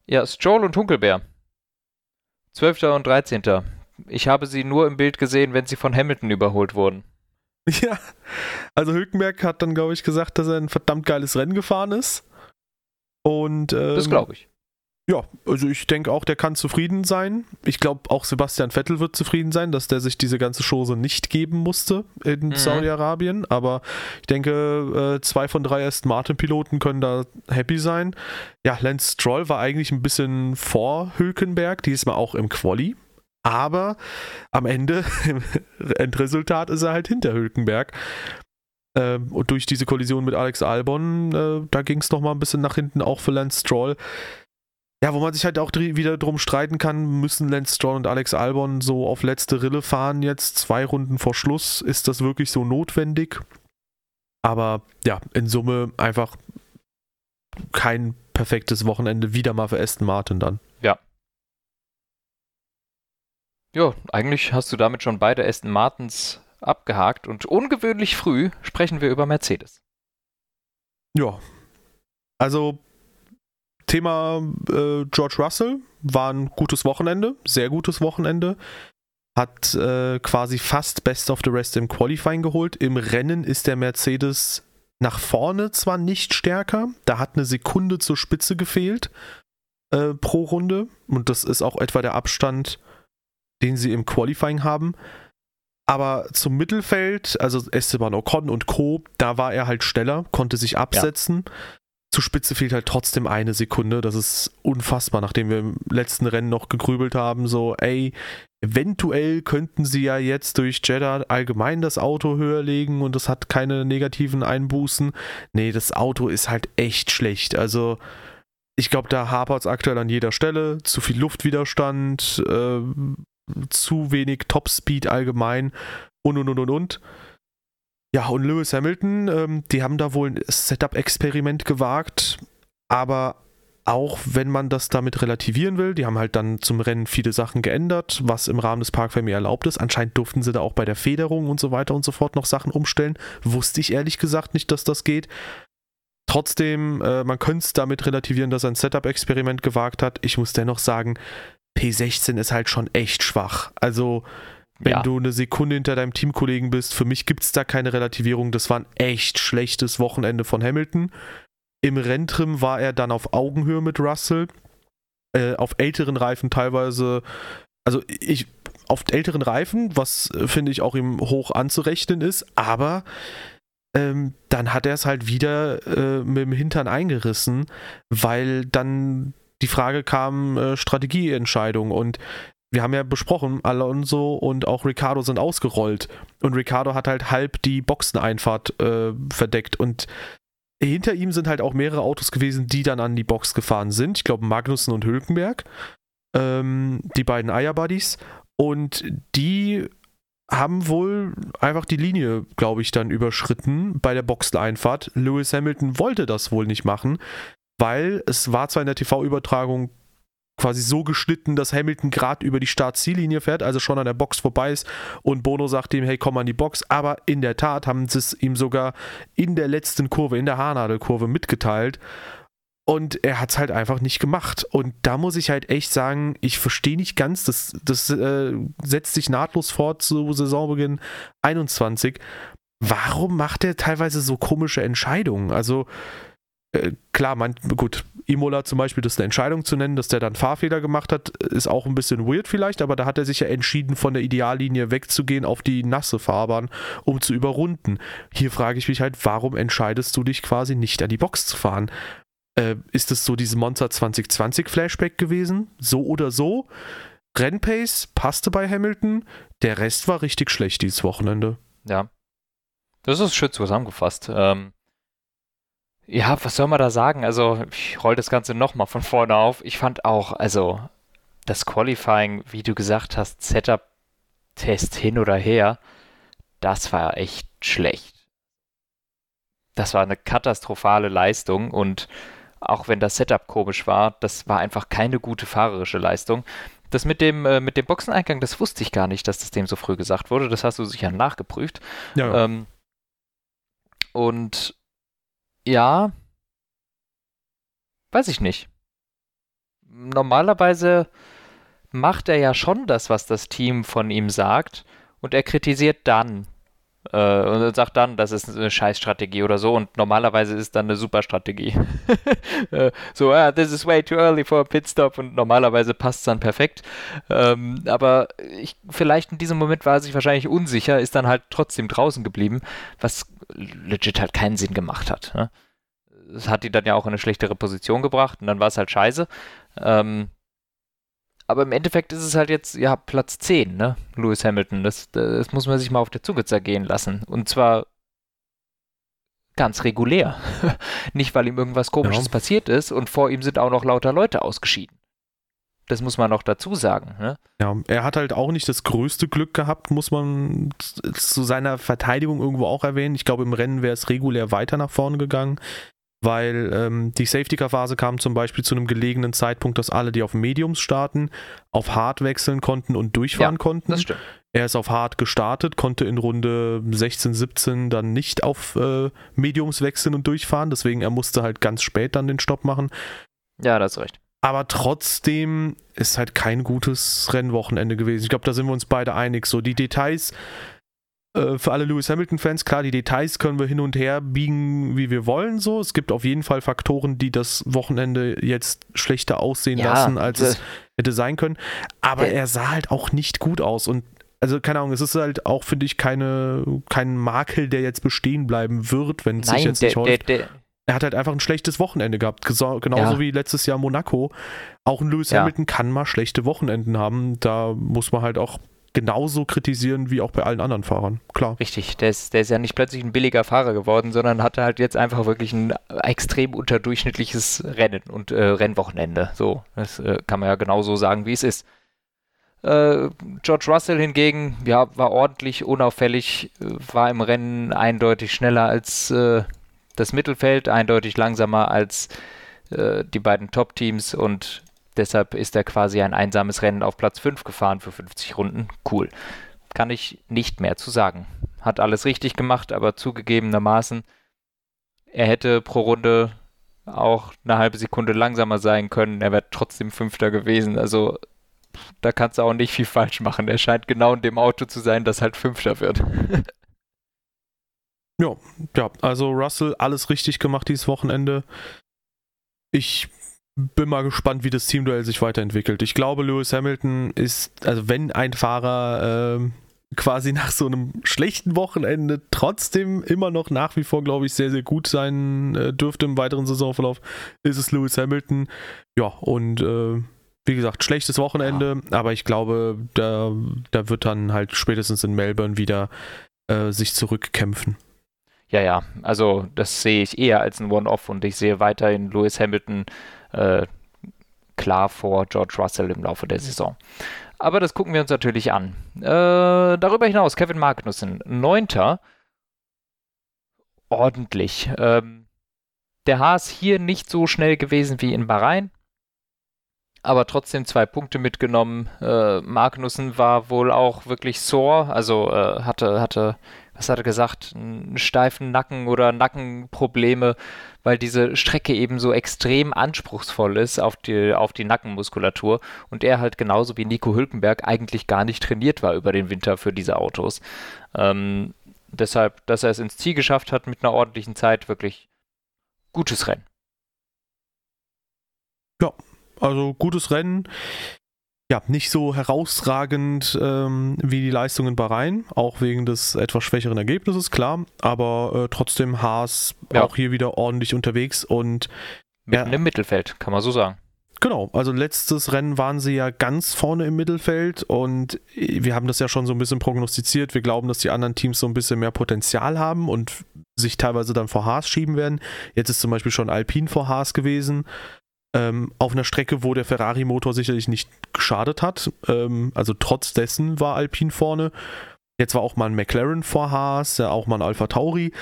Ja, Stroll und Hunkelbär. 12. und 13. Ich habe sie nur im Bild gesehen, wenn sie von Hamilton überholt wurden. Ja, also Hülkenberg hat dann, glaube ich, gesagt, dass er ein verdammt geiles Rennen gefahren ist. Und, ähm, das glaube ich. Ja, also ich denke auch, der kann zufrieden sein. Ich glaube, auch Sebastian Vettel wird zufrieden sein, dass der sich diese ganze Chose nicht geben musste in mhm. Saudi-Arabien. Aber ich denke, äh, zwei von drei Aston Martin-Piloten können da happy sein. Ja, Lance Stroll war eigentlich ein bisschen vor Hülkenberg, diesmal auch im Quali. Aber am Ende, im Endresultat, ist er halt hinter Hülkenberg. Äh, und durch diese Kollision mit Alex Albon, äh, da ging es nochmal ein bisschen nach hinten, auch für Lance Stroll. Ja, wo man sich halt auch wieder drum streiten kann, müssen Lance Stroll und Alex Albon so auf letzte Rille fahren jetzt, zwei Runden vor Schluss. Ist das wirklich so notwendig? Aber ja, in Summe einfach kein perfektes Wochenende wieder mal für Aston Martin dann. Ja. Ja, eigentlich hast du damit schon beide Aston Martins abgehakt und ungewöhnlich früh sprechen wir über Mercedes. Ja. Also Thema äh, George Russell war ein gutes Wochenende, sehr gutes Wochenende. Hat äh, quasi fast Best of the Rest im Qualifying geholt. Im Rennen ist der Mercedes nach vorne zwar nicht stärker, da hat eine Sekunde zur Spitze gefehlt äh, pro Runde und das ist auch etwa der Abstand, den sie im Qualifying haben. Aber zum Mittelfeld, also Esteban Ocon und Co., da war er halt schneller, konnte sich absetzen. Ja. Zur Spitze fehlt halt trotzdem eine Sekunde. Das ist unfassbar, nachdem wir im letzten Rennen noch gegrübelt haben, so, ey, eventuell könnten sie ja jetzt durch Jeddah allgemein das Auto höher legen und das hat keine negativen Einbußen. Nee, das Auto ist halt echt schlecht. Also, ich glaube, da hapert es aktuell an jeder Stelle. Zu viel Luftwiderstand, äh, zu wenig Topspeed allgemein und und und und und. Ja, und Lewis Hamilton, ähm, die haben da wohl ein Setup-Experiment gewagt, aber auch wenn man das damit relativieren will, die haben halt dann zum Rennen viele Sachen geändert, was im Rahmen des Parkfamily erlaubt ist. Anscheinend durften sie da auch bei der Federung und so weiter und so fort noch Sachen umstellen. Wusste ich ehrlich gesagt nicht, dass das geht. Trotzdem, äh, man könnte es damit relativieren, dass er ein Setup-Experiment gewagt hat. Ich muss dennoch sagen, P16 ist halt schon echt schwach. Also, wenn ja. du eine Sekunde hinter deinem Teamkollegen bist, für mich gibt es da keine Relativierung. Das war ein echt schlechtes Wochenende von Hamilton. Im Renntrim war er dann auf Augenhöhe mit Russell. Äh, auf älteren Reifen teilweise, also ich, auf älteren Reifen, was äh, finde ich auch ihm hoch anzurechnen ist, aber ähm, dann hat er es halt wieder äh, mit dem Hintern eingerissen, weil dann die Frage kam, äh, Strategieentscheidung und wir haben ja besprochen, Alonso und auch Ricardo sind ausgerollt und Ricardo hat halt halb die Boxeneinfahrt äh, verdeckt und hinter ihm sind halt auch mehrere Autos gewesen, die dann an die Box gefahren sind. Ich glaube Magnussen und Hülkenberg, ähm, die beiden Eierbuddies. Und die haben wohl einfach die Linie, glaube ich, dann überschritten bei der Boxeneinfahrt. Lewis Hamilton wollte das wohl nicht machen, weil es war zwar in der TV-Übertragung quasi so geschnitten, dass Hamilton gerade über die Start-Ziellinie fährt, also schon an der Box vorbei ist und Bono sagt ihm, hey, komm an die Box, aber in der Tat haben sie es ihm sogar in der letzten Kurve, in der Haarnadelkurve mitgeteilt und er hat es halt einfach nicht gemacht. Und da muss ich halt echt sagen, ich verstehe nicht ganz, das, das äh, setzt sich nahtlos fort zu Saisonbeginn 21. Warum macht er teilweise so komische Entscheidungen? Also, äh, klar, man, gut, Imola zum Beispiel, das ist eine Entscheidung zu nennen, dass der dann Fahrfehler gemacht hat, ist auch ein bisschen weird vielleicht, aber da hat er sich ja entschieden, von der Ideallinie wegzugehen auf die nasse Fahrbahn, um zu überrunden. Hier frage ich mich halt, warum entscheidest du dich quasi nicht an die Box zu fahren? Äh, ist es so diese Monster 2020 Flashback gewesen? So oder so? Rennpace passte bei Hamilton, der Rest war richtig schlecht dieses Wochenende. Ja. Das ist schön zusammengefasst. Ähm, ja, was soll man da sagen? Also, ich roll das Ganze nochmal von vorne auf. Ich fand auch, also, das Qualifying, wie du gesagt hast, Setup-Test hin oder her, das war echt schlecht. Das war eine katastrophale Leistung und auch wenn das Setup komisch war, das war einfach keine gute fahrerische Leistung. Das mit dem, äh, mit dem Boxeneingang, das wusste ich gar nicht, dass das dem so früh gesagt wurde. Das hast du sicher nachgeprüft. Ja. Ähm, und ja, weiß ich nicht. Normalerweise macht er ja schon das, was das Team von ihm sagt, und er kritisiert dann und sagt dann, das ist eine Scheißstrategie oder so und normalerweise ist dann eine super Strategie. äh, so, ah, this is way too early for a pit stop und normalerweise passt es dann perfekt. Ähm, aber ich, vielleicht in diesem Moment war er sich wahrscheinlich unsicher, ist dann halt trotzdem draußen geblieben, was legit halt keinen Sinn gemacht hat. Ne? Das hat die dann ja auch in eine schlechtere Position gebracht und dann war es halt scheiße. Ähm, aber im Endeffekt ist es halt jetzt, ja, Platz 10, ne? Lewis Hamilton. Das, das muss man sich mal auf der Zunge zergehen lassen. Und zwar ganz regulär. Nicht, weil ihm irgendwas Komisches ja. passiert ist und vor ihm sind auch noch lauter Leute ausgeschieden. Das muss man noch dazu sagen. Ne? Ja, er hat halt auch nicht das größte Glück gehabt, muss man zu seiner Verteidigung irgendwo auch erwähnen. Ich glaube, im Rennen wäre es regulär weiter nach vorne gegangen, weil ähm, die Safety-Car-Phase kam zum Beispiel zu einem gelegenen Zeitpunkt, dass alle, die auf Mediums starten, auf Hard wechseln konnten und durchfahren ja, konnten. Das stimmt. Er ist auf Hard gestartet, konnte in Runde 16, 17 dann nicht auf äh, Mediums wechseln und durchfahren, deswegen er musste halt ganz spät dann den Stopp machen. Ja, das ist recht. Aber trotzdem ist halt kein gutes Rennwochenende gewesen. Ich glaube, da sind wir uns beide einig. So, die Details äh, für alle Lewis Hamilton-Fans, klar, die Details können wir hin und her biegen, wie wir wollen. So, es gibt auf jeden Fall Faktoren, die das Wochenende jetzt schlechter aussehen ja, lassen, als es hätte sein können. Aber er sah halt auch nicht gut aus und also keine Ahnung, es ist halt auch, finde ich, keine, kein Makel, der jetzt bestehen bleiben wird, wenn es sich jetzt nicht häuft. Der, der, er hat halt einfach ein schlechtes Wochenende gehabt, genauso ja. wie letztes Jahr Monaco. Auch ein Lewis ja. Hamilton kann mal schlechte Wochenenden haben. Da muss man halt auch genauso kritisieren wie auch bei allen anderen Fahrern, klar. Richtig, der ist, der ist ja nicht plötzlich ein billiger Fahrer geworden, sondern hatte halt jetzt einfach wirklich ein extrem unterdurchschnittliches Rennen und äh, Rennwochenende. So, das äh, kann man ja genauso sagen, wie es ist. Äh, George Russell hingegen, ja, war ordentlich unauffällig, war im Rennen eindeutig schneller als äh, das Mittelfeld, eindeutig langsamer als äh, die beiden Top-Teams und deshalb ist er quasi ein einsames Rennen auf Platz 5 gefahren für 50 Runden. Cool. Kann ich nicht mehr zu sagen. Hat alles richtig gemacht, aber zugegebenermaßen, er hätte pro Runde auch eine halbe Sekunde langsamer sein können. Er wäre trotzdem Fünfter gewesen. Also da kannst du auch nicht viel falsch machen. Er scheint genau in dem Auto zu sein, das halt Fünfter wird. ja, ja, also Russell alles richtig gemacht dieses Wochenende. Ich bin mal gespannt, wie das Teamduell sich weiterentwickelt. Ich glaube, Lewis Hamilton ist, also wenn ein Fahrer äh, quasi nach so einem schlechten Wochenende trotzdem immer noch nach wie vor, glaube ich, sehr, sehr gut sein äh, dürfte im weiteren Saisonverlauf, ist es Lewis Hamilton. Ja, und äh, wie gesagt, schlechtes Wochenende, ja. aber ich glaube, da, da wird dann halt spätestens in Melbourne wieder äh, sich zurückkämpfen. Ja, ja, also das sehe ich eher als ein One-Off und ich sehe weiterhin Lewis Hamilton äh, klar vor George Russell im Laufe der Saison. Aber das gucken wir uns natürlich an. Äh, darüber hinaus, Kevin Magnussen, neunter. Ordentlich. Ähm, der Haas hier nicht so schnell gewesen wie in Bahrain aber trotzdem zwei Punkte mitgenommen. Äh, Magnussen war wohl auch wirklich sore, also äh, hatte, hatte, was hat er gesagt, einen steifen Nacken oder Nackenprobleme, weil diese Strecke eben so extrem anspruchsvoll ist auf die, auf die Nackenmuskulatur und er halt genauso wie Nico Hülkenberg eigentlich gar nicht trainiert war über den Winter für diese Autos. Ähm, deshalb, dass er es ins Ziel geschafft hat mit einer ordentlichen Zeit, wirklich gutes Rennen. Ja, also gutes Rennen. Ja, nicht so herausragend ähm, wie die Leistung in Bahrain, auch wegen des etwas schwächeren Ergebnisses, klar. Aber äh, trotzdem Haas ja. auch hier wieder ordentlich unterwegs und Mitten ja, im Mittelfeld, kann man so sagen. Genau, also letztes Rennen waren sie ja ganz vorne im Mittelfeld und wir haben das ja schon so ein bisschen prognostiziert. Wir glauben, dass die anderen Teams so ein bisschen mehr Potenzial haben und sich teilweise dann vor Haas schieben werden. Jetzt ist zum Beispiel schon Alpine vor Haas gewesen ähm, auf einer Strecke, wo der Ferrari-Motor sicherlich nicht geschadet hat. Ähm, also trotz dessen war Alpine vorne. Jetzt war auch mal ein McLaren vor Haas, ja, auch mal ein Alpha Tauri.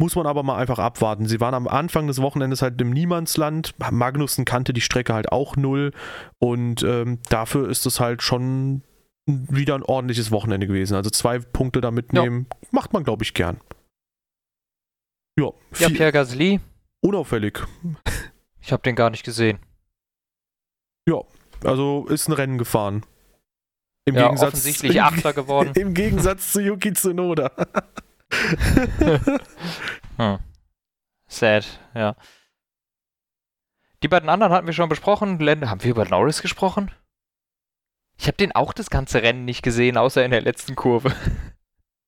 Muss man aber mal einfach abwarten. Sie waren am Anfang des Wochenendes halt im Niemandsland. Magnussen kannte die Strecke halt auch null. Und ähm, dafür ist es halt schon wieder ein ordentliches Wochenende gewesen. Also zwei Punkte da mitnehmen, ja. macht man, glaube ich, gern. Ja, ja Pierre Gasly. Unauffällig. Ich habe den gar nicht gesehen. Ja, also ist ein Rennen gefahren. Im ja, Gegensatz, offensichtlich Achter geworden. Im Gegensatz zu Yuki Tsunoda. hm. Sad, ja. Die beiden anderen hatten wir schon besprochen. Haben wir über Norris gesprochen? Ich habe den auch das ganze Rennen nicht gesehen, außer in der letzten Kurve.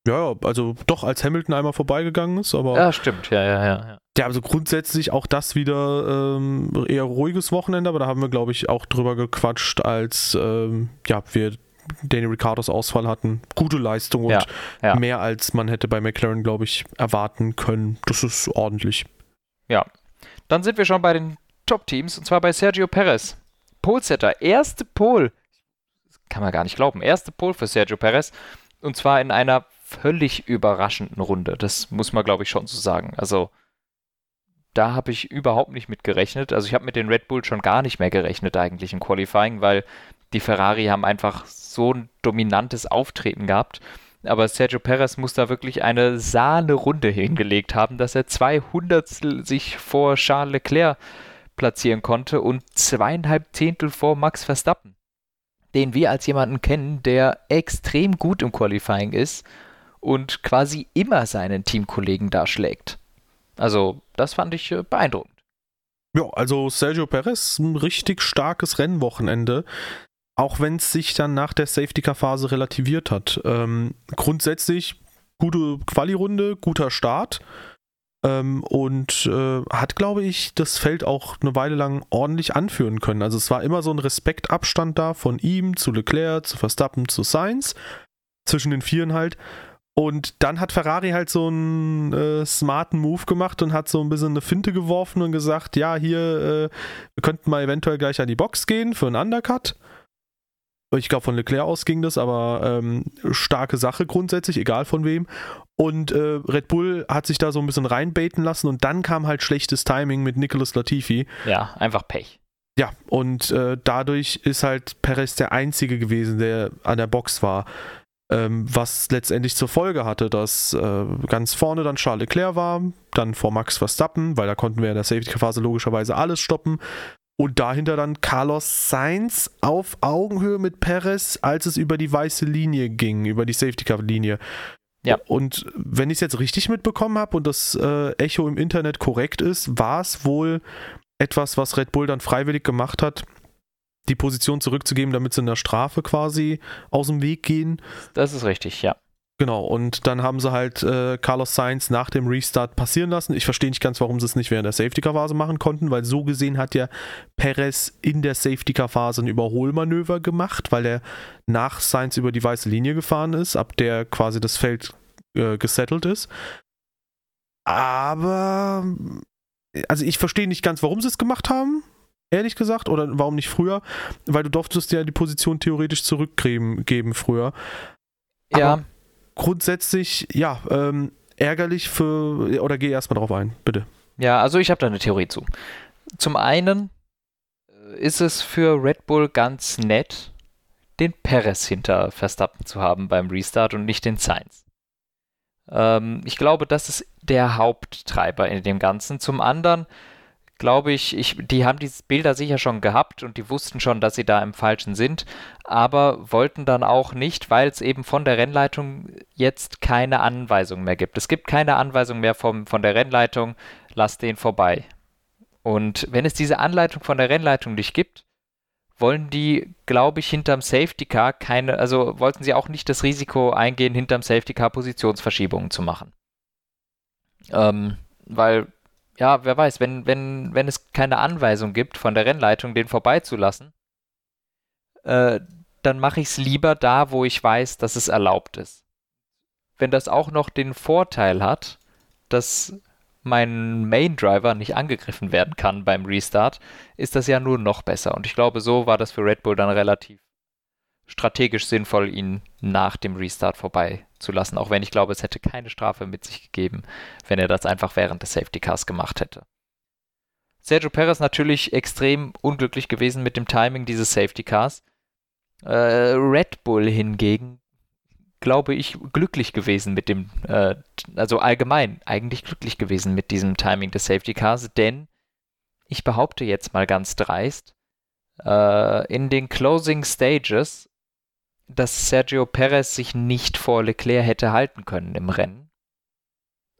Ja, also doch, als Hamilton einmal vorbeigegangen ist, aber. Ja, stimmt, ja, ja, ja. Ja, also grundsätzlich auch das wieder ähm, eher ruhiges Wochenende, aber da haben wir, glaube ich, auch drüber gequatscht, als ähm, ja, wir Danny Ricardos Ausfall hatten. Gute Leistung und ja, ja. mehr als man hätte bei McLaren, glaube ich, erwarten können. Das ist ordentlich. Ja. Dann sind wir schon bei den Top-Teams und zwar bei Sergio Perez. Polesetter, erste Pole. Kann man gar nicht glauben. Erste Pole für Sergio Perez. Und zwar in einer völlig überraschenden Runde. Das muss man, glaube ich, schon so sagen. Also, da habe ich überhaupt nicht mit gerechnet. Also, ich habe mit den Red Bull schon gar nicht mehr gerechnet, eigentlich im Qualifying, weil die Ferrari haben einfach so ein dominantes Auftreten gehabt. Aber Sergio Perez muss da wirklich eine Sahne-Runde hingelegt haben, dass er 200 sich vor Charles Leclerc platzieren konnte und zweieinhalb Zehntel vor Max Verstappen, den wir als jemanden kennen, der extrem gut im Qualifying ist und quasi immer seinen Teamkollegen da schlägt. Also, das fand ich äh, beeindruckend. Ja, also Sergio Perez, ein richtig starkes Rennwochenende. Auch wenn es sich dann nach der Safety-Car-Phase relativiert hat. Ähm, grundsätzlich gute Quali-Runde, guter Start. Ähm, und äh, hat, glaube ich, das Feld auch eine Weile lang ordentlich anführen können. Also es war immer so ein Respektabstand da von ihm zu Leclerc, zu Verstappen, zu Sainz. Zwischen den Vieren halt. Und dann hat Ferrari halt so einen äh, smarten Move gemacht und hat so ein bisschen eine Finte geworfen und gesagt, ja, hier, äh, wir könnten mal eventuell gleich an die Box gehen für einen Undercut. Ich glaube, von Leclerc aus ging das, aber ähm, starke Sache grundsätzlich, egal von wem. Und äh, Red Bull hat sich da so ein bisschen reinbaiten lassen und dann kam halt schlechtes Timing mit Nicolas Latifi. Ja, einfach Pech. Ja, und äh, dadurch ist halt Perez der Einzige gewesen, der an der Box war. Ähm, was letztendlich zur Folge hatte, dass äh, ganz vorne dann Charles Leclerc war, dann vor Max Verstappen, weil da konnten wir in der Safety-Phase logischerweise alles stoppen. Und dahinter dann Carlos Sainz auf Augenhöhe mit Perez, als es über die weiße Linie ging, über die Safety-Car-Linie. Ja. Und wenn ich es jetzt richtig mitbekommen habe und das äh, Echo im Internet korrekt ist, war es wohl etwas, was Red Bull dann freiwillig gemacht hat, die Position zurückzugeben, damit sie in der Strafe quasi aus dem Weg gehen. Das ist richtig, ja. Genau, und dann haben sie halt äh, Carlos Sainz nach dem Restart passieren lassen. Ich verstehe nicht ganz, warum sie es nicht während der Safety-Car-Phase machen konnten, weil so gesehen hat ja Perez in der Safety-Car-Phase ein Überholmanöver gemacht, weil er nach Sainz über die weiße Linie gefahren ist, ab der quasi das Feld äh, gesettelt ist. Aber, also ich verstehe nicht ganz, warum sie es gemacht haben ehrlich gesagt, oder warum nicht früher? Weil du durftest ja die Position theoretisch zurückgeben früher. Aber ja. Grundsätzlich, ja, ähm, ärgerlich für, oder geh erstmal drauf ein, bitte. Ja, also ich habe da eine Theorie zu. Zum einen äh, ist es für Red Bull ganz nett, den Perez hinter Verstappen zu haben beim Restart und nicht den Sainz. Ähm, ich glaube, das ist der Haupttreiber in dem Ganzen. Zum anderen glaube ich, ich, die haben diese Bilder sicher schon gehabt und die wussten schon, dass sie da im Falschen sind, aber wollten dann auch nicht, weil es eben von der Rennleitung jetzt keine Anweisung mehr gibt. Es gibt keine Anweisung mehr vom, von der Rennleitung, lass den vorbei. Und wenn es diese Anleitung von der Rennleitung nicht gibt, wollen die, glaube ich, hinterm Safety Car keine, also wollten sie auch nicht das Risiko eingehen, hinterm Safety Car Positionsverschiebungen zu machen. Ähm, weil ja, wer weiß, wenn, wenn, wenn es keine Anweisung gibt von der Rennleitung, den vorbeizulassen, äh, dann mache ich es lieber da, wo ich weiß, dass es erlaubt ist. Wenn das auch noch den Vorteil hat, dass mein Main Driver nicht angegriffen werden kann beim Restart, ist das ja nur noch besser. Und ich glaube, so war das für Red Bull dann relativ strategisch sinnvoll, ihn nach dem Restart vorbeizulassen, auch wenn ich glaube, es hätte keine Strafe mit sich gegeben, wenn er das einfach während des Safety Cars gemacht hätte. Sergio Perez natürlich extrem unglücklich gewesen mit dem Timing dieses Safety Cars. Äh, Red Bull hingegen, glaube ich, glücklich gewesen mit dem, äh, also allgemein eigentlich glücklich gewesen mit diesem Timing des Safety Cars, denn ich behaupte jetzt mal ganz dreist, äh, in den Closing Stages dass Sergio Perez sich nicht vor Leclerc hätte halten können im Rennen.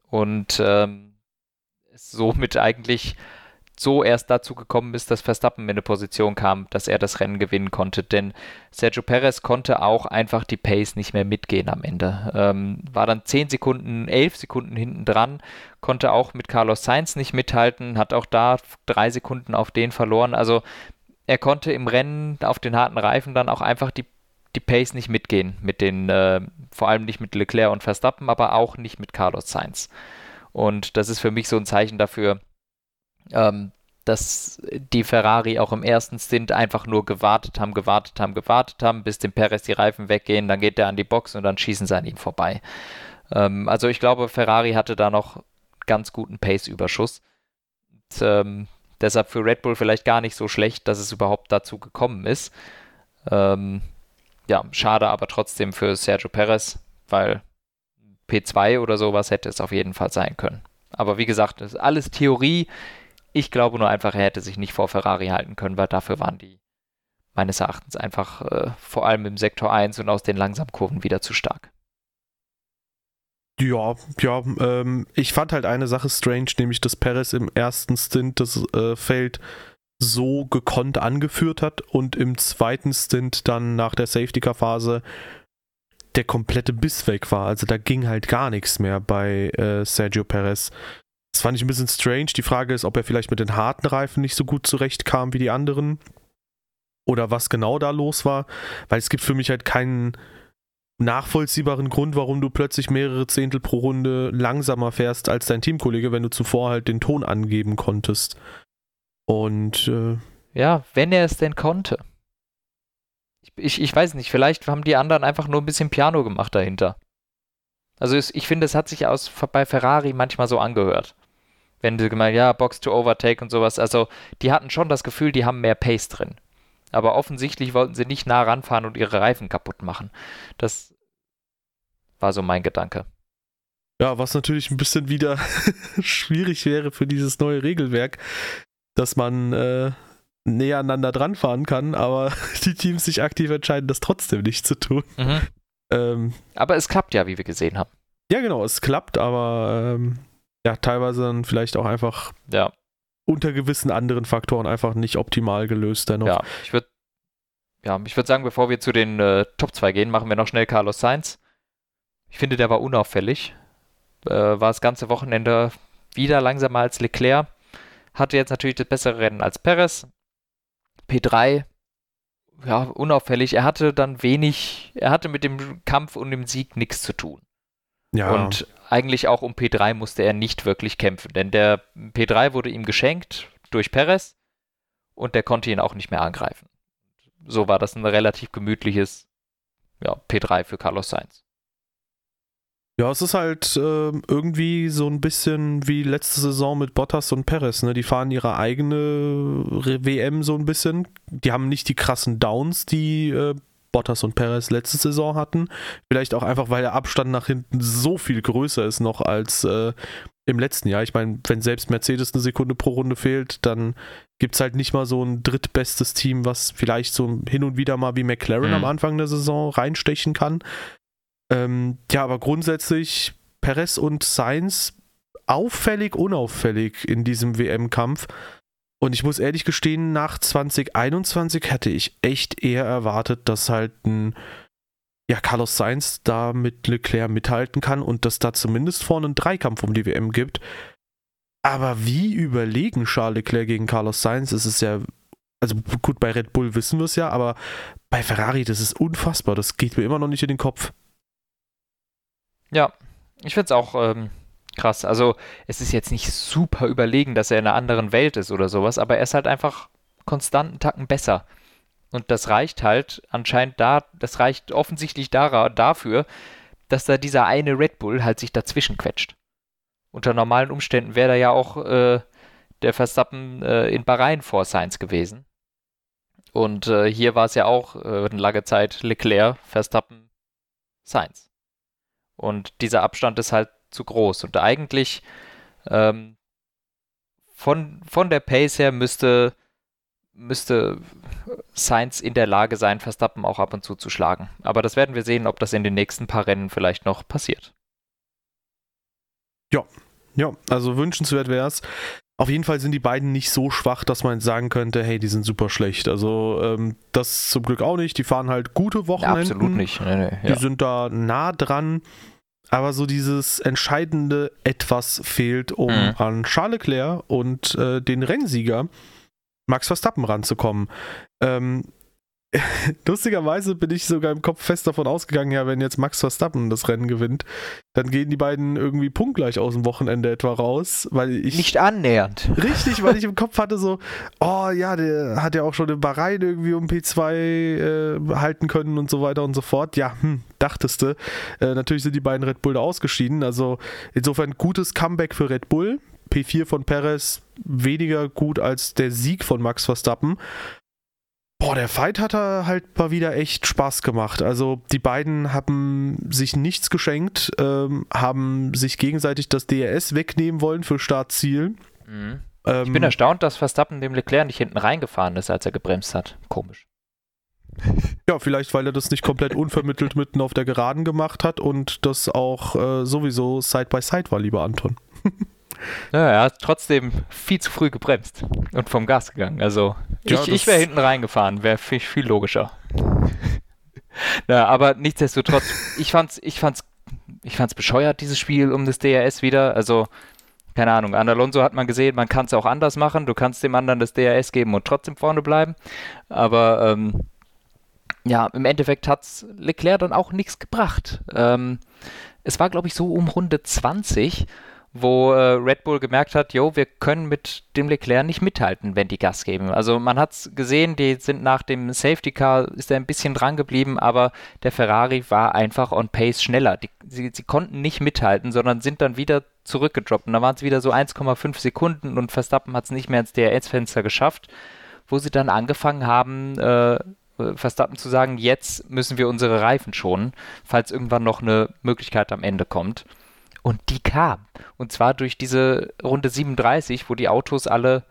Und ähm, somit eigentlich so erst dazu gekommen ist, dass Verstappen in eine Position kam, dass er das Rennen gewinnen konnte. Denn Sergio Perez konnte auch einfach die Pace nicht mehr mitgehen am Ende. Ähm, war dann 10 Sekunden, 11 Sekunden hinten dran, konnte auch mit Carlos Sainz nicht mithalten, hat auch da drei Sekunden auf den verloren. Also er konnte im Rennen auf den harten Reifen dann auch einfach die die Pace nicht mitgehen mit den, äh, vor allem nicht mit Leclerc und Verstappen, aber auch nicht mit Carlos Sainz. Und das ist für mich so ein Zeichen dafür, ähm, dass die Ferrari auch im ersten Stint einfach nur gewartet haben, gewartet haben, gewartet haben, bis dem Perez die Reifen weggehen, dann geht er an die Box und dann schießen sie an ihm vorbei. Ähm, also ich glaube, Ferrari hatte da noch ganz guten Pace-Überschuss. Ähm, deshalb für Red Bull vielleicht gar nicht so schlecht, dass es überhaupt dazu gekommen ist. Ähm, ja, schade aber trotzdem für Sergio Perez, weil P2 oder sowas hätte es auf jeden Fall sein können. Aber wie gesagt, das ist alles Theorie. Ich glaube nur einfach, er hätte sich nicht vor Ferrari halten können, weil dafür waren die meines Erachtens einfach äh, vor allem im Sektor 1 und aus den Langsamkurven wieder zu stark. Ja, ja, ähm, ich fand halt eine Sache strange, nämlich dass Perez im ersten Stint das äh, Feld so gekonnt angeführt hat und im zweiten Stint dann nach der Safety-Car-Phase der komplette Biss weg war. Also da ging halt gar nichts mehr bei äh, Sergio Perez. Das fand ich ein bisschen strange. Die Frage ist, ob er vielleicht mit den harten Reifen nicht so gut zurechtkam wie die anderen. Oder was genau da los war. Weil es gibt für mich halt keinen nachvollziehbaren Grund, warum du plötzlich mehrere Zehntel pro Runde langsamer fährst als dein Teamkollege, wenn du zuvor halt den Ton angeben konntest. Und äh, ja, wenn er es denn konnte. Ich, ich weiß nicht, vielleicht haben die anderen einfach nur ein bisschen Piano gemacht dahinter. Also es, ich finde, es hat sich aus, bei Ferrari manchmal so angehört. Wenn du gemeint, ja, Box to Overtake und sowas. Also die hatten schon das Gefühl, die haben mehr Pace drin. Aber offensichtlich wollten sie nicht nah ranfahren und ihre Reifen kaputt machen. Das war so mein Gedanke. Ja, was natürlich ein bisschen wieder schwierig wäre für dieses neue Regelwerk, dass man äh, näher aneinander dran fahren kann, aber die Teams sich aktiv entscheiden, das trotzdem nicht zu tun. Mhm. Ähm, aber es klappt ja, wie wir gesehen haben. Ja, genau, es klappt, aber ähm, ja, teilweise dann vielleicht auch einfach ja. unter gewissen anderen Faktoren einfach nicht optimal gelöst dennoch. Ja, ich würde ja, ich würde sagen, bevor wir zu den äh, Top 2 gehen, machen wir noch schnell Carlos Sainz. Ich finde, der war unauffällig. Äh, war das ganze Wochenende wieder langsamer als Leclerc. Hatte jetzt natürlich das bessere Rennen als Perez. P3, ja, unauffällig. Er hatte dann wenig, er hatte mit dem Kampf und dem Sieg nichts zu tun. Ja. Und eigentlich auch um P3 musste er nicht wirklich kämpfen, denn der P3 wurde ihm geschenkt durch Perez und der konnte ihn auch nicht mehr angreifen. So war das ein relativ gemütliches ja, P3 für Carlos Sainz. Ja, es ist halt äh, irgendwie so ein bisschen wie letzte Saison mit Bottas und Perez. Ne? Die fahren ihre eigene WM so ein bisschen. Die haben nicht die krassen Downs, die äh, Bottas und Perez letzte Saison hatten. Vielleicht auch einfach, weil der Abstand nach hinten so viel größer ist noch als äh, im letzten Jahr. Ich meine, wenn selbst Mercedes eine Sekunde pro Runde fehlt, dann gibt es halt nicht mal so ein drittbestes Team, was vielleicht so hin und wieder mal wie McLaren mhm. am Anfang der Saison reinstechen kann. Ähm, ja, aber grundsätzlich Perez und Sainz auffällig, unauffällig in diesem WM-Kampf. Und ich muss ehrlich gestehen, nach 2021 hätte ich echt eher erwartet, dass halt ein ja, Carlos Sainz da mit Leclerc mithalten kann und dass da zumindest vorne einen Dreikampf um die WM gibt. Aber wie überlegen Charles Leclerc gegen Carlos Sainz ist es ja, also gut, bei Red Bull wissen wir es ja, aber bei Ferrari, das ist unfassbar. Das geht mir immer noch nicht in den Kopf. Ja, ich finde es auch ähm, krass. Also, es ist jetzt nicht super überlegen, dass er in einer anderen Welt ist oder sowas, aber er ist halt einfach konstanten Tacken besser. Und das reicht halt anscheinend da, das reicht offensichtlich da, dafür, dass da dieser eine Red Bull halt sich dazwischen quetscht. Unter normalen Umständen wäre da ja auch äh, der Verstappen äh, in Bahrain vor Sainz gewesen. Und äh, hier war es ja auch äh, eine lange Zeit Leclerc, Verstappen, Sainz. Und dieser Abstand ist halt zu groß. Und eigentlich ähm, von, von der Pace her müsste, müsste Sainz in der Lage sein, Verstappen auch ab und zu zu schlagen. Aber das werden wir sehen, ob das in den nächsten paar Rennen vielleicht noch passiert. Ja, ja, also wünschenswert wäre es. Auf jeden Fall sind die beiden nicht so schwach, dass man sagen könnte, hey, die sind super schlecht. Also ähm, das zum Glück auch nicht. Die fahren halt gute Wochenenden. Ja, absolut nicht. Nee, nee, ja. Die sind da nah dran aber so dieses entscheidende Etwas fehlt, um mhm. an Charles Leclerc und äh, den Rennsieger Max Verstappen ranzukommen. Ähm, Lustigerweise bin ich sogar im Kopf fest davon ausgegangen, ja, wenn jetzt Max Verstappen das Rennen gewinnt, dann gehen die beiden irgendwie punktgleich aus dem Wochenende etwa raus, weil ich. Nicht annähernd. Richtig, weil ich im Kopf hatte so, oh ja, der hat ja auch schon in Bahrain irgendwie um P2 äh, halten können und so weiter und so fort. Ja, hm, dachteste. Äh, natürlich sind die beiden Red Bull da ausgeschieden, also insofern gutes Comeback für Red Bull. P4 von Perez weniger gut als der Sieg von Max Verstappen. Boah, der Fight hat halt mal wieder echt Spaß gemacht. Also die beiden haben sich nichts geschenkt, ähm, haben sich gegenseitig das DRS wegnehmen wollen für Startziel. Mhm. Ähm, ich bin erstaunt, dass Verstappen dem Leclerc nicht hinten reingefahren ist, als er gebremst hat. Komisch. Ja, vielleicht, weil er das nicht komplett unvermittelt mitten auf der Geraden gemacht hat und das auch äh, sowieso Side by Side war, lieber Anton. Ja, er hat trotzdem viel zu früh gebremst und vom Gas gegangen. Also ja, ich, ich wäre hinten reingefahren, wäre viel, viel logischer. Na, aber nichtsdestotrotz, ich fand's, ich fand's, ich fand's bescheuert, dieses Spiel um das DRS wieder. Also, keine Ahnung, an Alonso hat man gesehen, man kann es auch anders machen. Du kannst dem anderen das DRS geben und trotzdem vorne bleiben. Aber ähm, ja, im Endeffekt hat es Leclerc dann auch nichts gebracht. Ähm, es war, glaube ich, so um Runde 20 wo äh, Red Bull gemerkt hat, jo, wir können mit dem Leclerc nicht mithalten, wenn die Gas geben. Also man hat es gesehen, die sind nach dem Safety Car, ist er ein bisschen dran geblieben, aber der Ferrari war einfach on pace schneller. Die, sie, sie konnten nicht mithalten, sondern sind dann wieder zurückgedroppt. Und da waren es wieder so 1,5 Sekunden und Verstappen hat es nicht mehr ins DRS-Fenster geschafft, wo sie dann angefangen haben, äh, Verstappen zu sagen, jetzt müssen wir unsere Reifen schonen, falls irgendwann noch eine Möglichkeit am Ende kommt. Und die kam. Und zwar durch diese Runde 37, wo die Autos alle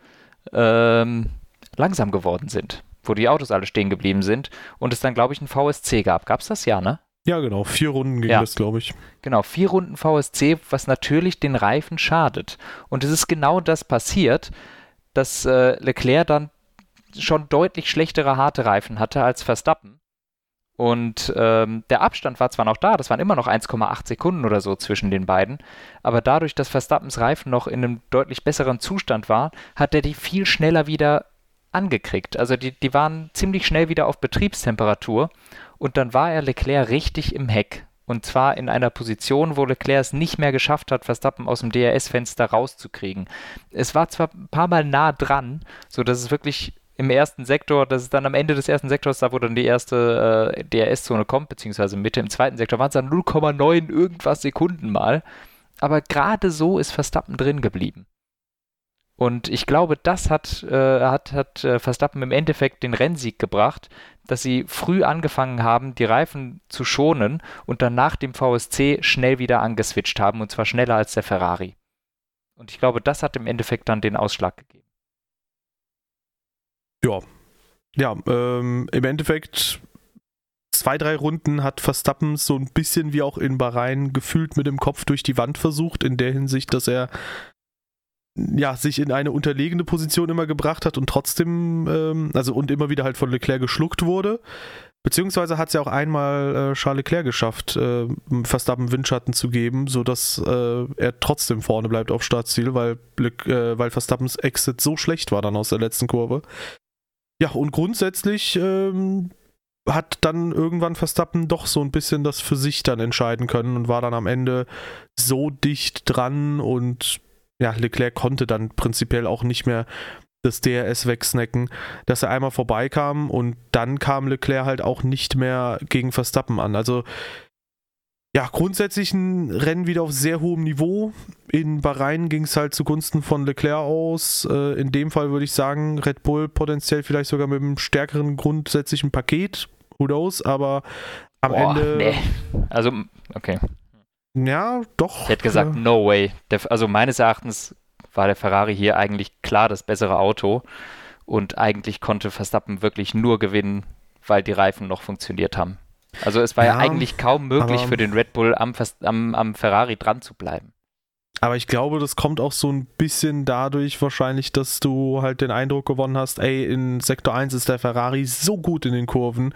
ähm, langsam geworden sind. Wo die Autos alle stehen geblieben sind. Und es dann, glaube ich, ein VSC gab. Gab es das ja, ne? Ja, genau. Vier Runden ging ja. das, glaube ich. Genau, vier Runden VSC, was natürlich den Reifen schadet. Und es ist genau das passiert, dass äh, Leclerc dann schon deutlich schlechtere harte Reifen hatte als Verstappen. Und ähm, der Abstand war zwar noch da, das waren immer noch 1,8 Sekunden oder so zwischen den beiden, aber dadurch, dass Verstappens Reifen noch in einem deutlich besseren Zustand war, hat er die viel schneller wieder angekriegt. Also die, die waren ziemlich schnell wieder auf Betriebstemperatur und dann war er Leclerc richtig im Heck. Und zwar in einer Position, wo Leclerc es nicht mehr geschafft hat, Verstappen aus dem DRS-Fenster rauszukriegen. Es war zwar ein paar Mal nah dran, sodass es wirklich im ersten Sektor, das ist dann am Ende des ersten Sektors, da wo dann die erste äh, DRS-Zone kommt, beziehungsweise Mitte im zweiten Sektor, waren es dann 0,9 irgendwas Sekunden mal. Aber gerade so ist Verstappen drin geblieben. Und ich glaube, das hat, äh, hat, hat äh, Verstappen im Endeffekt den Rennsieg gebracht, dass sie früh angefangen haben, die Reifen zu schonen und dann nach dem VSC schnell wieder angeswitcht haben, und zwar schneller als der Ferrari. Und ich glaube, das hat im Endeffekt dann den Ausschlag gegeben. Ja. Ja, ähm, im Endeffekt zwei, drei Runden hat Verstappen so ein bisschen wie auch in Bahrain gefühlt mit dem Kopf durch die Wand versucht, in der Hinsicht, dass er ja, sich in eine unterlegene Position immer gebracht hat und trotzdem, ähm, also und immer wieder halt von Leclerc geschluckt wurde. Beziehungsweise hat es ja auch einmal äh, Charles Leclerc geschafft, äh, Verstappen Windschatten zu geben, sodass äh, er trotzdem vorne bleibt auf Startziel, weil, äh, weil Verstappens Exit so schlecht war dann aus der letzten Kurve. Ja, und grundsätzlich ähm, hat dann irgendwann Verstappen doch so ein bisschen das für sich dann entscheiden können und war dann am Ende so dicht dran und ja, Leclerc konnte dann prinzipiell auch nicht mehr das DRS wegsnacken, dass er einmal vorbeikam und dann kam Leclerc halt auch nicht mehr gegen Verstappen an. Also ja, grundsätzlich ein Rennen wieder auf sehr hohem Niveau. In Bahrain ging es halt zugunsten von Leclerc aus. Äh, in dem Fall würde ich sagen, Red Bull potenziell vielleicht sogar mit einem stärkeren grundsätzlichen Paket. Who knows, aber am Boah, Ende. Nee. Also, okay. Ja, doch. Ich hätte gesagt, äh, no way. Der, also meines Erachtens war der Ferrari hier eigentlich klar das bessere Auto. Und eigentlich konnte Verstappen wirklich nur gewinnen, weil die Reifen noch funktioniert haben. Also es war ja, ja eigentlich kaum möglich für den Red Bull am, am, am Ferrari dran zu bleiben. Aber ich glaube, das kommt auch so ein bisschen dadurch wahrscheinlich, dass du halt den Eindruck gewonnen hast, ey, in Sektor 1 ist der Ferrari so gut in den Kurven.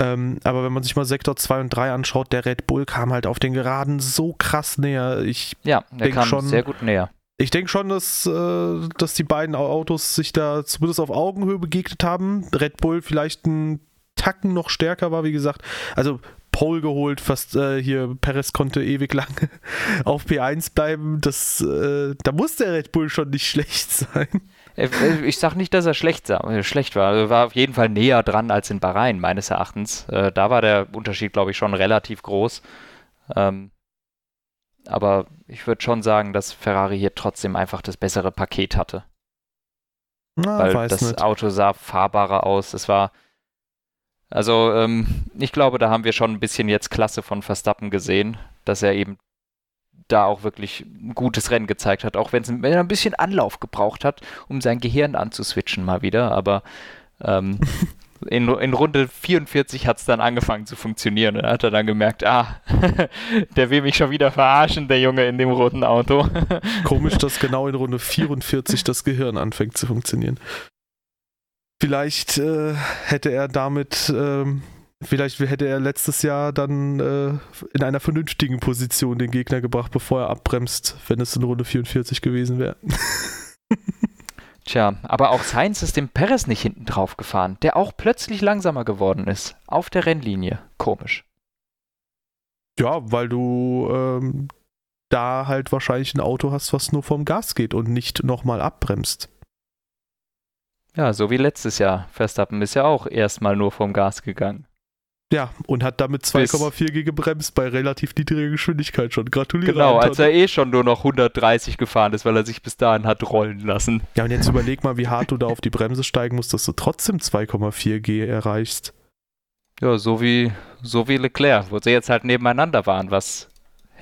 Ähm, aber wenn man sich mal Sektor 2 und 3 anschaut, der Red Bull kam halt auf den Geraden so krass näher. Ich ja, der kam schon, sehr gut näher. Ich denke schon, dass, äh, dass die beiden Autos sich da zumindest auf Augenhöhe begegnet haben. Red Bull vielleicht ein Tacken noch stärker war, wie gesagt. Also Pole geholt, fast äh, hier, Perez konnte ewig lang auf P1 bleiben. Das, äh, da muss der Red Bull schon nicht schlecht sein. Äh, äh, ich sag nicht, dass er schlecht, schlecht war. Er war auf jeden Fall näher dran als in Bahrain, meines Erachtens. Äh, da war der Unterschied, glaube ich, schon relativ groß. Ähm, aber ich würde schon sagen, dass Ferrari hier trotzdem einfach das bessere Paket hatte. Na, Weil das nicht. Auto sah fahrbarer aus. Es war also ähm, ich glaube, da haben wir schon ein bisschen jetzt Klasse von Verstappen gesehen, dass er eben da auch wirklich ein gutes Rennen gezeigt hat, auch wenn er ein bisschen Anlauf gebraucht hat, um sein Gehirn anzuswitchen mal wieder. Aber ähm, in, in, Runde 44 hat es dann angefangen zu funktionieren. Da hat er dann gemerkt, ah, der will mich schon wieder verarschen, der Junge in dem roten Auto. Komisch, dass genau in Runde 44 das Gehirn anfängt zu funktionieren. Vielleicht äh, hätte er damit, ähm, vielleicht hätte er letztes Jahr dann äh, in einer vernünftigen Position den Gegner gebracht, bevor er abbremst, wenn es in Runde 44 gewesen wäre. Tja, aber auch Sainz ist dem Perez nicht hinten drauf gefahren, der auch plötzlich langsamer geworden ist. Auf der Rennlinie. Komisch. Ja, weil du ähm, da halt wahrscheinlich ein Auto hast, was nur vom Gas geht und nicht nochmal abbremst. Ja, so wie letztes Jahr. Verstappen ist ja auch erstmal nur vom Gas gegangen. Ja, und hat damit 2,4 gebremst bei relativ niedriger Geschwindigkeit schon. Gratuliere. Genau, als er eh schon nur noch 130 gefahren ist, weil er sich bis dahin hat rollen lassen. Ja, und jetzt überleg mal, wie hart du da auf die Bremse steigen musst, dass du trotzdem 2,4 G erreichst. Ja, so wie, so wie Leclerc, wo sie jetzt halt nebeneinander waren, was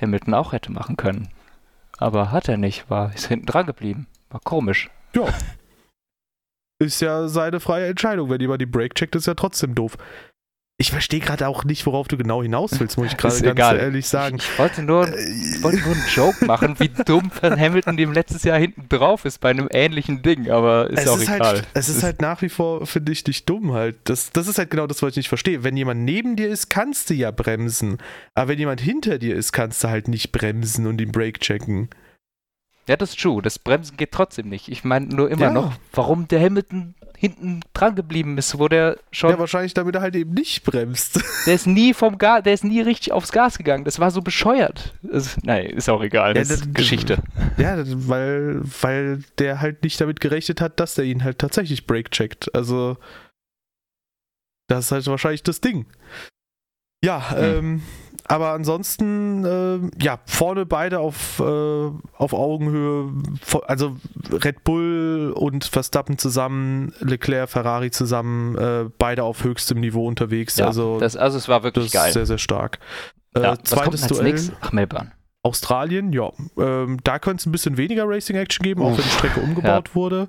Hamilton auch hätte machen können. Aber hat er nicht, war ist hinten dran geblieben. War komisch. Ja. Ist ja seine freie Entscheidung. Wenn jemand die Brake checkt, ist ja trotzdem doof. Ich verstehe gerade auch nicht, worauf du genau hinaus willst, muss ich gerade ganz egal. ehrlich sagen. Ich, wollte nur, ich wollte nur einen Joke machen, wie dumm Hamilton dem letztes Jahr hinten drauf ist bei einem ähnlichen Ding, aber ist es auch ist egal. Halt, es ist halt nach wie vor, finde ich, nicht dumm halt. Das, das ist halt genau das, was ich nicht verstehe. Wenn jemand neben dir ist, kannst du ja bremsen. Aber wenn jemand hinter dir ist, kannst du halt nicht bremsen und den Brake checken. Ja, das ist true. Das Bremsen geht trotzdem nicht. Ich meine nur immer Ja. noch, warum der Hamilton hinten dran geblieben ist, wo der schon, Ja, wahrscheinlich damit er halt eben nicht bremst. der ist nie vom Gas, der ist nie richtig aufs Gas gegangen. Das war so bescheuert. Das, nein, ist auch egal. Ja, Das ist Geschichte. ja, weil, weil der halt nicht damit gerechnet hat, dass der ihn halt tatsächlich Brake checkt. Also, das ist halt wahrscheinlich das Ding. Ja, ähm, aber ansonsten, ähm, ja, vorne beide auf, äh, auf Augenhöhe, also Red Bull und Verstappen zusammen, Leclerc, Ferrari zusammen, äh, beide auf höchstem Niveau unterwegs. Ja, also, das, also es war das wirklich ist geil. sehr, sehr stark. Äh, ja, zweites Duell. nächstes? Ach, Melbourne. Australien, ja. Ähm, da könnte es ein bisschen weniger Racing-Action geben, auch wenn die Uff, Strecke umgebaut wurde.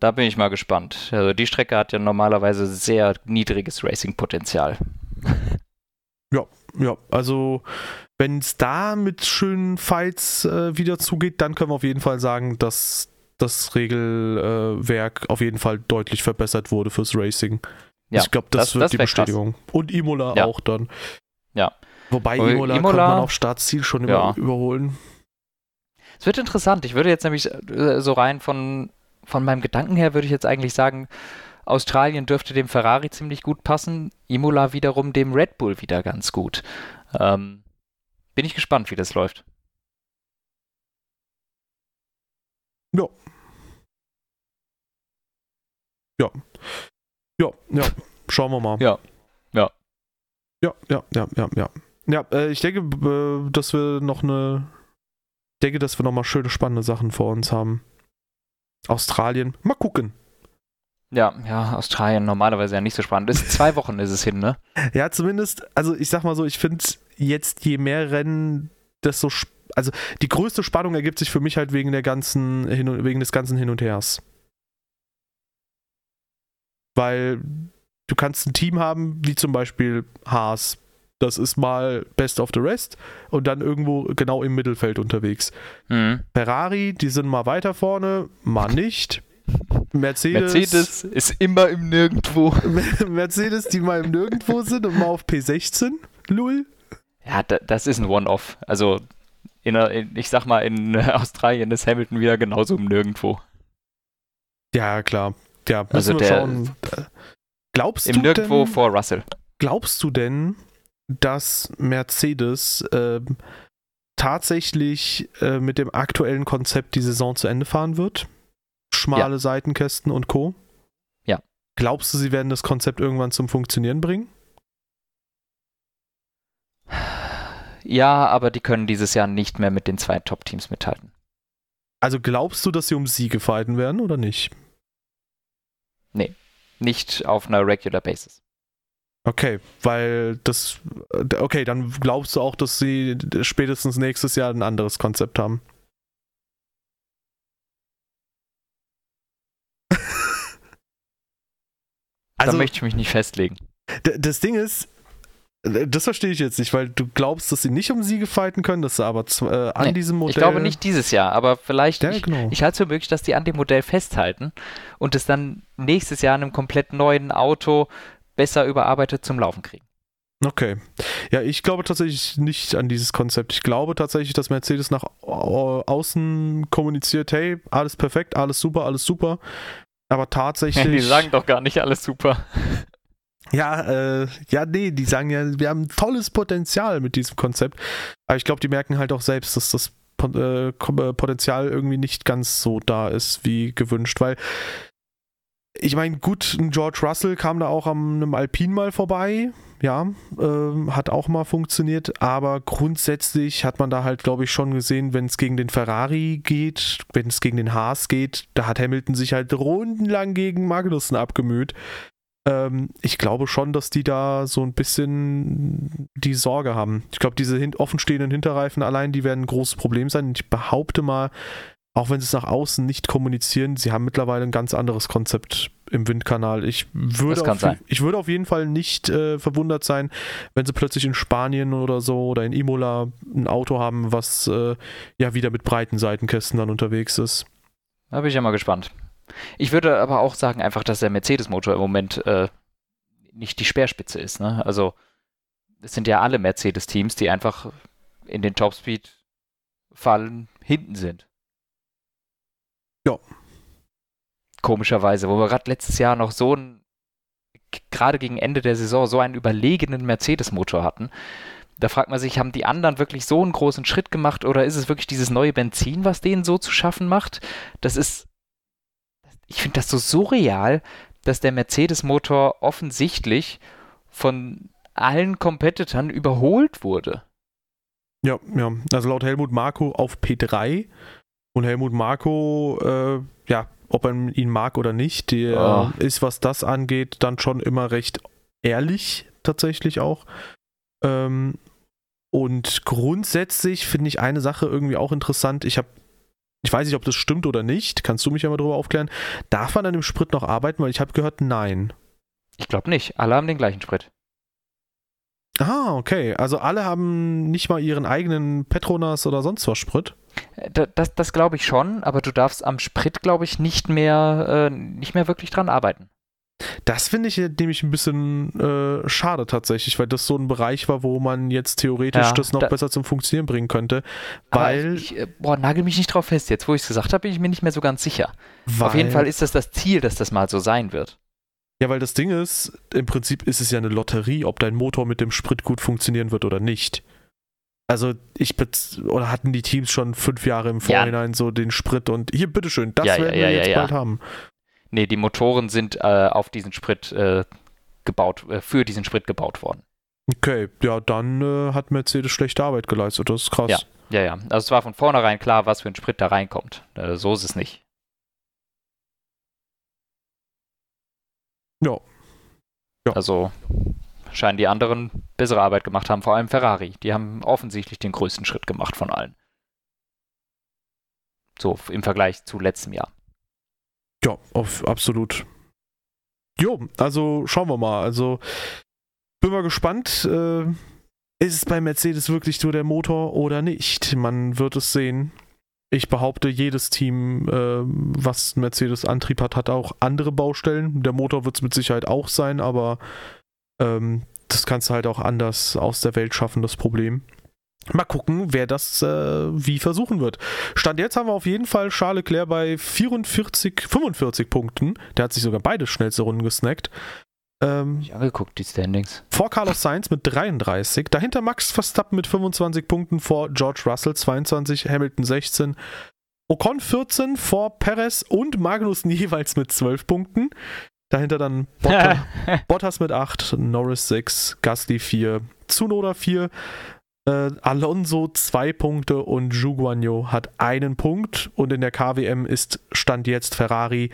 Da bin ich mal gespannt. Also die Strecke hat ja normalerweise sehr niedriges Racing-Potenzial. Ja, also wenn es da mit schönen Fights äh, wieder zugeht, dann können wir auf jeden Fall sagen, dass das Regelwerk auf jeden Fall deutlich verbessert wurde fürs Racing. Ja, ich glaube, das, das- wird das die wär krass. Bestätigung. Und Imola Ja. auch dann. Ja. Wobei Aber Imola, Imola- kann man auf Startziel schon Ja. über, überholen. Es wird interessant. Ich würde jetzt nämlich äh, so rein von, von meinem Gedanken her, würde ich jetzt eigentlich sagen, Australien dürfte dem Ferrari ziemlich gut passen, Imola wiederum dem Red Bull wieder ganz gut. Ähm, bin ich gespannt, wie das läuft. Ja. Ja. Ja, ja. Schauen wir mal. Ja. Ja. Ja, ja, ja, ja, ja. Ja, äh, ich denke, äh, dass wir noch eine. Ich denke, dass wir noch mal schöne, spannende Sachen vor uns haben. Australien. Mal gucken. Ja, ja, Australien normalerweise ja nicht so spannend. Ist zwei Wochen ist es hin, ne? Ja, zumindest, also ich sag mal so, ich finde jetzt je mehr Rennen, desto. Also die größte Spannung ergibt sich für mich halt wegen der ganzen, hin und, wegen des ganzen Hin und Hers. Weil du kannst ein Team haben, wie zum Beispiel Haas. Das ist mal Best of the Rest und dann irgendwo genau im Mittelfeld unterwegs. Mhm. Ferrari, die sind mal weiter vorne, mal nicht. Mercedes, Mercedes ist immer im Nirgendwo. Mercedes, die mal im Nirgendwo sind und mal auf P16. Lull. Ja, da, das ist ein One-Off. Also, in, in, ich sag mal, in äh, Australien ist Hamilton wieder genauso im Nirgendwo. Ja, klar. Ja, müssen Also wir der- schauen. Glaubst Im du Nirgendwo denn, vor Russell. glaubst du denn, dass Mercedes ähm, tatsächlich äh, mit dem aktuellen Konzept die Saison zu Ende fahren wird? Schmale Seitenkästen und Co. Ja. Glaubst du, sie werden das Konzept irgendwann zum Funktionieren bringen? Ja, aber die können dieses Jahr nicht mehr mit den zwei Top-Teams mithalten. Also glaubst du, dass sie um Siege fighten werden oder nicht? Nicht auf einer Regular Basis. Okay, weil das. äh, Okay, dann glaubst du auch, dass sie spätestens nächstes Jahr ein anderes Konzept haben. Da Also, möchte ich mich nicht festlegen. das Ding ist, das verstehe ich jetzt nicht, weil du glaubst, dass sie nicht um Siege fighten können, dass sie aber äh, an Nee, diesem Modell. Ich glaube nicht dieses Jahr, aber vielleicht. Ja, ich genau. ich halte es für möglich, dass die an dem Modell festhalten und es dann nächstes Jahr in einem komplett neuen Auto besser überarbeitet zum Laufen kriegen. Okay. Ja, ich glaube tatsächlich nicht an dieses Konzept. Ich glaube tatsächlich, dass Mercedes nach au- außen kommuniziert, hey, alles perfekt, alles super, alles super. Aber tatsächlich. Die sagen doch gar nicht alles super. Ja, äh, ja, nee, die sagen ja, wir haben tolles Potenzial mit diesem Konzept. Aber ich glaube, die merken halt auch selbst, dass das äh, Potenzial irgendwie nicht ganz so da ist wie gewünscht, weil ich meine, gut, ein George Russell kam da auch am einem Alpin mal vorbei, ja, äh, hat auch mal funktioniert, aber grundsätzlich hat man da halt, glaube ich, schon gesehen, wenn es gegen den Ferrari geht, wenn es gegen den Haas geht, da hat Hamilton sich halt rundenlang gegen Magnussen abgemüht. Ähm, ich glaube schon, dass die da so ein bisschen die Sorge haben. Ich glaube, diese hin offenstehenden Hinterreifen allein, die werden ein großes Problem sein. Ich behaupte mal, auch wenn sie es nach außen nicht kommunizieren, sie haben mittlerweile ein ganz anderes Konzept im Windkanal. Ich würde, auf, ich würde auf jeden Fall nicht äh, verwundert sein, wenn sie plötzlich in Spanien oder so oder in Imola ein Auto haben, was äh, ja wieder mit breiten Seitenkästen dann unterwegs ist. Da bin ich ja mal gespannt. Ich würde aber auch sagen, einfach, dass der Mercedes-Motor im Moment äh, nicht die Speerspitze ist. Ne? Also, es sind ja alle Mercedes-Teams, die einfach in den Topspeed-Fallen hinten sind. Ja. Komischerweise, wo wir gerade letztes Jahr noch so ein, gerade gegen Ende der Saison, so einen überlegenen Mercedes-Motor hatten. Da fragt man sich, haben die anderen wirklich so einen großen Schritt gemacht oder ist es wirklich dieses neue Benzin, was denen so zu schaffen macht? Das ist, ich finde das so surreal, dass der Mercedes-Motor offensichtlich von allen Competitern überholt wurde. Ja, ja. Also laut Helmut Marko auf P3 und Helmut Marko, äh, ja, ob man ihn mag oder nicht, der oh. ist, was das angeht, dann schon immer recht ehrlich, tatsächlich auch. Ähm, und grundsätzlich finde ich eine Sache irgendwie auch interessant. Ich habe, ich weiß nicht, ob das stimmt oder nicht. Kannst du mich ja mal darüber aufklären? Darf man an dem Sprit noch arbeiten? Weil ich habe gehört, nein. Ich glaube nicht. Alle haben den gleichen Sprit. Ah, okay. Also alle haben nicht mal ihren eigenen Petronas oder sonst was Sprit. Äh, das, das glaube ich schon, aber du darfst am Sprit, glaube ich, nicht mehr, äh, nicht mehr wirklich dran arbeiten. Das finde ich nämlich ein bisschen äh, schade tatsächlich, weil das so ein Bereich war, wo man jetzt theoretisch ja, das noch da, besser zum Funktionieren bringen könnte. Weil. Ich, äh, boah, nagel mich nicht drauf fest. Jetzt, wo ich es gesagt habe, bin ich mir nicht mehr so ganz sicher. Auf jeden Fall ist das das Ziel, dass das mal so sein wird. Ja, weil das Ding ist, im Prinzip ist es ja eine Lotterie, ob dein Motor mit dem Sprit gut funktionieren wird oder nicht. Also ich oder hatten die Teams schon fünf Jahre im Vorhinein ja. so den Sprit und hier, bitteschön, das ja, werden ja, wir jetzt bald haben. Nee, die Motoren sind äh, auf diesen Sprit äh, gebaut, äh, für diesen Sprit gebaut worden. Okay, ja, dann äh, hat Mercedes schlechte Arbeit geleistet, das ist krass. Ja, ja, ja. Also es war von vornherein klar, was für ein Sprit da reinkommt. Äh, so ist es nicht. Ja. ja. Also scheinen die anderen bessere Arbeit gemacht haben, vor allem Ferrari. Die haben offensichtlich den größten Schritt gemacht von allen. So im Vergleich zu letztem Jahr. Ja, auf, absolut. Jo, also schauen wir mal. Also bin mal gespannt. Äh, ist es bei Mercedes wirklich nur der Motor oder nicht? Man wird es sehen. Ich behaupte, jedes Team, äh, was Mercedes Antrieb hat, hat auch andere Baustellen. Der Motor wird es mit Sicherheit auch sein, aber ähm, das kannst du halt auch anders aus der Welt schaffen, das Problem. Mal gucken, wer das äh, wie versuchen wird. Stand jetzt haben wir auf jeden Fall Charles Leclerc bei 44, 45 Punkten. Der hat sich sogar beide schnellste Runden gesnackt. Ähm, ich angeguckt, die Standings. Vor Carlos Sainz mit 33. Dahinter Max Verstappen mit 25 Punkten. Vor George Russell 22. Hamilton 16. Ocon 14 vor Perez und Magnussen jeweils mit 12 Punkten. Dahinter dann Bottas, Bottas mit 8, Norris 6, Gasly 4, Tsunoda 4, äh, Alonso 2 Punkte und Zhu hat einen Punkt. Und in der KWM ist Stand jetzt Ferrari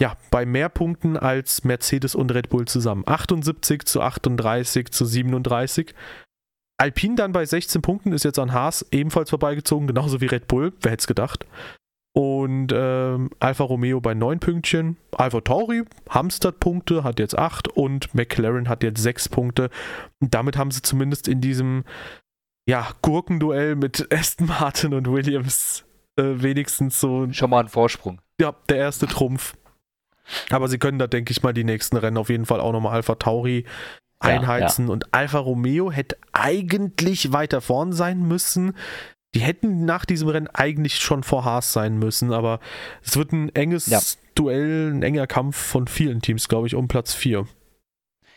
ja, bei mehr Punkten als Mercedes und Red Bull zusammen. 78 zu 38 zu 37. Alpine dann bei 16 Punkten ist jetzt an Haas ebenfalls vorbeigezogen, genauso wie Red Bull. Wer hätte es gedacht? Und ähm, Alfa Romeo bei 9 Pünktchen. Alfa Tauri, Hamstert Punkte, hat jetzt 8 und McLaren hat jetzt 6 Punkte. Und damit haben sie zumindest in diesem ja, Gurkenduell mit Aston Martin und Williams äh, wenigstens so. Schon mal einen Vorsprung. Ja, der erste Trumpf. Aber sie können da, denke ich mal, die nächsten Rennen auf jeden Fall auch nochmal Alpha Tauri einheizen. Ja, ja. Und Alfa Romeo hätte eigentlich weiter vorn sein müssen. Die hätten nach diesem Rennen eigentlich schon vor Haas sein müssen, aber es wird ein enges ja. Duell, ein enger Kampf von vielen Teams, glaube ich, um Platz 4.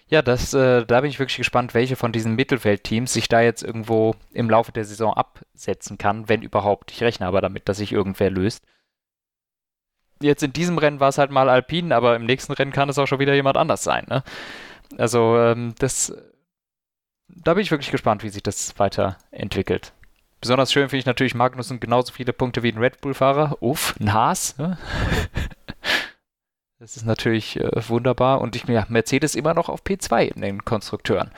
Ja, das, äh, da bin ich wirklich gespannt, welche von diesen Mittelfeldteams sich da jetzt irgendwo im Laufe der Saison absetzen kann, wenn überhaupt. Ich rechne aber damit, dass sich irgendwer löst. Jetzt in diesem Rennen war es halt mal Alpine, aber im nächsten Rennen kann es auch schon wieder jemand anders sein. Ne? Also ähm, das, da bin ich wirklich gespannt, wie sich das weiterentwickelt. Besonders schön finde ich natürlich Magnussen genauso viele Punkte wie ein Red Bull-Fahrer. Uff, ein Haas. Ne? Das ist natürlich äh, wunderbar. Und ich, ja, Mercedes immer noch auf P2 in den Konstrukteuren.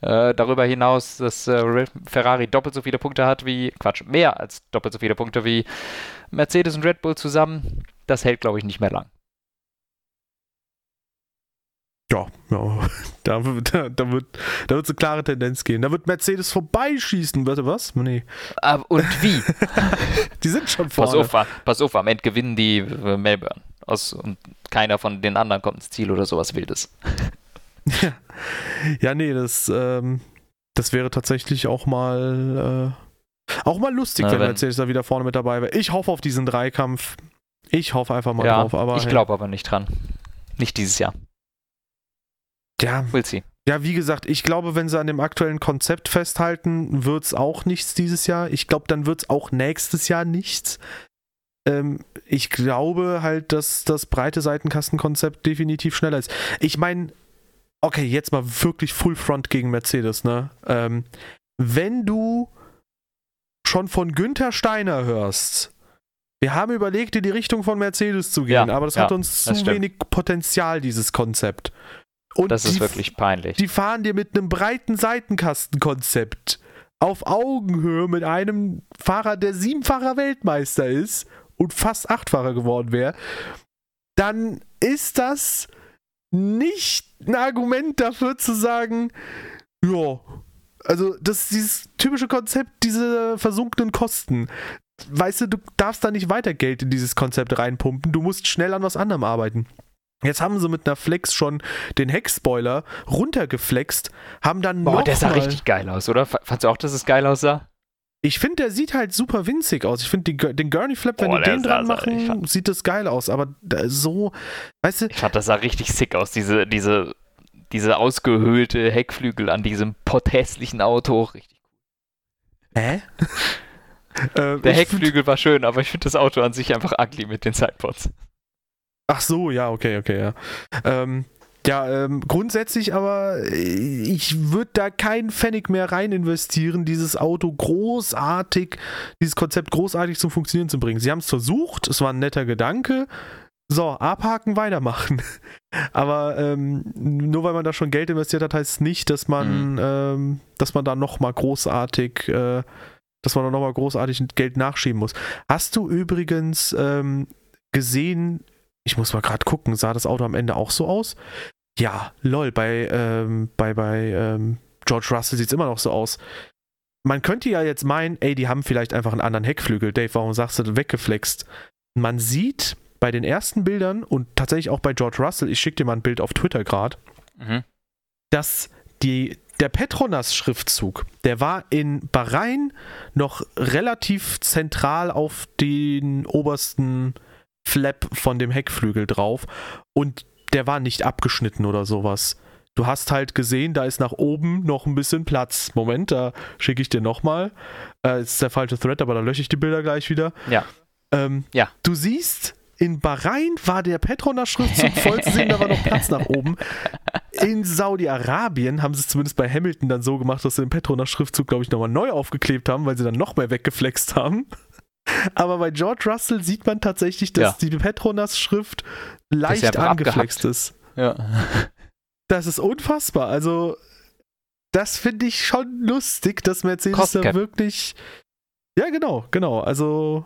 Äh, darüber hinaus, dass äh, Ferrari doppelt so viele Punkte hat wie, Quatsch, mehr als doppelt so viele Punkte wie Mercedes und Red Bull zusammen, das hält, glaube ich, nicht mehr lang. Ja, ja. Da, da, da, wird da wird eine klare Tendenz gehen. Da wird Mercedes vorbeischießen. Warte, was? Nee. Aber, und wie? die sind schon vorne. Pass auf, pass auf, am Ende gewinnen die äh, Melbourne. Aus, und keiner von den anderen kommt ins Ziel oder sowas Wildes. ja. ja, nee, das, ähm, das wäre tatsächlich auch mal, äh, auch mal lustig, Na, wenn, wenn Mercedes da wieder vorne mit dabei wäre. Ich hoffe auf diesen Dreikampf. Ich hoffe einfach mal ja, drauf. Aber, ich glaube aber nicht dran. Nicht dieses Jahr. Ja. Will sie. Ja, wie gesagt, ich glaube, wenn sie an dem aktuellen Konzept festhalten, wird es auch nichts dieses Jahr. Ich glaube, dann wird es auch nächstes Jahr nichts. Ähm, ich glaube halt, dass das breite Seitenkastenkonzept definitiv schneller ist. Ich meine, okay, jetzt mal wirklich Full Front gegen Mercedes, ne? Ähm, wenn du schon von Günther Steiner hörst, wir haben überlegt, in die Richtung von Mercedes zu gehen, ja, aber das ja, hat uns zu wenig Potenzial, dieses Konzept. Und das ist wirklich peinlich. Die fahren dir mit einem breiten Seitenkastenkonzept auf Augenhöhe mit einem Fahrer, der siebenfacher Weltmeister ist und fast achtfacher geworden wäre, dann ist das nicht ein Argument dafür zu sagen, ja, also das ist dieses typische Konzept, diese versunkenen Kosten. Weißt du, du darfst da nicht weiter Geld in dieses Konzept reinpumpen, du musst schnell an was anderem arbeiten. Jetzt haben sie mit einer Flex schon den Heckspoiler runtergeflext, haben dann Boah, noch der sah richtig geil aus, oder? Fandst du auch, dass es geil aussah? Ich finde, der sieht halt super winzig aus. Ich finde den Gurney Flap, wenn die den dran machen, fand, sieht das geil aus. Aber so, weißt du. Ich fand, das sah richtig sick aus, diese, diese, diese ausgehöhlte Heckflügel an diesem potthässlichen Auto. Richtig cool. Hä? der Heckflügel war schön, aber ich finde das Auto an sich einfach ugly mit den Sidepods. Ach so, ja, okay, okay, ja. Ähm, ja, ähm, grundsätzlich aber, äh, ich würde da keinen Pfennig mehr rein investieren, dieses Auto großartig, dieses Konzept großartig zum Funktionieren zu bringen. Sie haben es versucht, es war ein netter Gedanke. So, abhaken, weitermachen. Aber ähm, nur weil man da schon Geld investiert hat, heißt es nicht, dass man, mhm. ähm, dass man da nochmal großartig, äh, dass man da nochmal großartig Geld nachschieben muss. Hast du übrigens ähm, gesehen, ich muss mal gerade gucken, sah das Auto am Ende auch so aus? Ja, lol, bei, ähm, bei, bei ähm, George Russell sieht es immer noch so aus. Man könnte ja jetzt meinen, ey, die haben vielleicht einfach einen anderen Heckflügel. Dave, warum sagst du weggeflext? Man sieht bei den ersten Bildern und tatsächlich auch bei George Russell, ich schicke dir mal ein Bild auf Twitter gerade, mhm. dass die, der Petronas-Schriftzug, der war in Bahrain noch relativ zentral auf den obersten Flap von dem Heckflügel drauf und der war nicht abgeschnitten oder sowas. Du hast halt gesehen, da ist nach oben noch ein bisschen Platz. Moment, da schicke ich dir nochmal. Äh, ist der falsche Thread, aber da lösche ich die Bilder gleich wieder. Ja. Ähm, ja. Du siehst, in Bahrain war der Petronas-Schriftzug voll zu sehen, da war noch Platz nach oben. In Saudi-Arabien haben sie es zumindest bei Hamilton dann so gemacht, dass sie den Petronas-Schriftzug, glaube ich, nochmal neu aufgeklebt haben, weil sie dann noch mehr weggeflext haben. Aber bei George Russell sieht man tatsächlich, dass ja. die Petronas-Schrift leicht angeflext ist. Ja. Das ist unfassbar. Also, das finde ich schon lustig, dass Mercedes da wirklich. Ja, genau, genau. Also.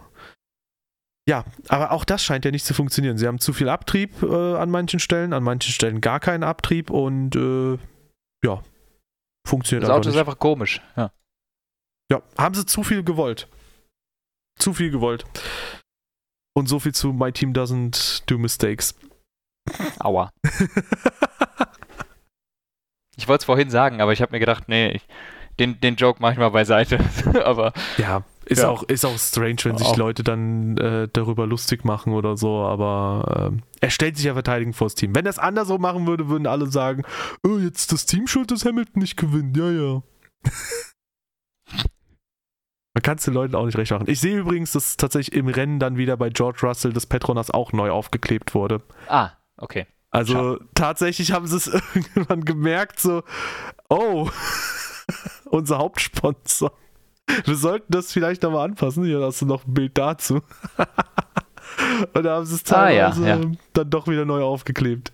Ja, aber auch das scheint ja nicht zu funktionieren. Sie haben zu viel Abtrieb äh, an manchen Stellen, an manchen Stellen gar keinen Abtrieb und äh, ja, funktioniert Das Auto nicht. ist einfach komisch, ja. Ja, haben sie zu viel gewollt zu viel gewollt. Und so viel zu My Team Doesn't Do Mistakes. Aua. ich wollte es vorhin sagen, aber ich habe mir gedacht, nee, ich, den, den Joke mache ich mal beiseite. aber ja, Ist, Ja. auch, ist auch strange, wenn sich Auch. Leute dann äh, darüber lustig machen oder so, aber ähm, er stellt sich ja verteidigend vors Team. Wenn er es andersrum machen würde, würden alle sagen, oh, jetzt das Team schuld, dass Hamilton nicht gewinnt. Ja, ja. Man kann es den Leuten auch nicht recht machen. Ich sehe übrigens, dass tatsächlich im Rennen dann wieder bei George Russell das Petronas auch neu aufgeklebt wurde. Ah, okay. Also tatsächlich haben sie es irgendwann gemerkt, so, oh, unser Hauptsponsor. Wir sollten das vielleicht nochmal anpassen. Hier hast du noch ein Bild dazu. Und da haben sie es Ah, ja, teilweise ja. dann doch wieder neu aufgeklebt.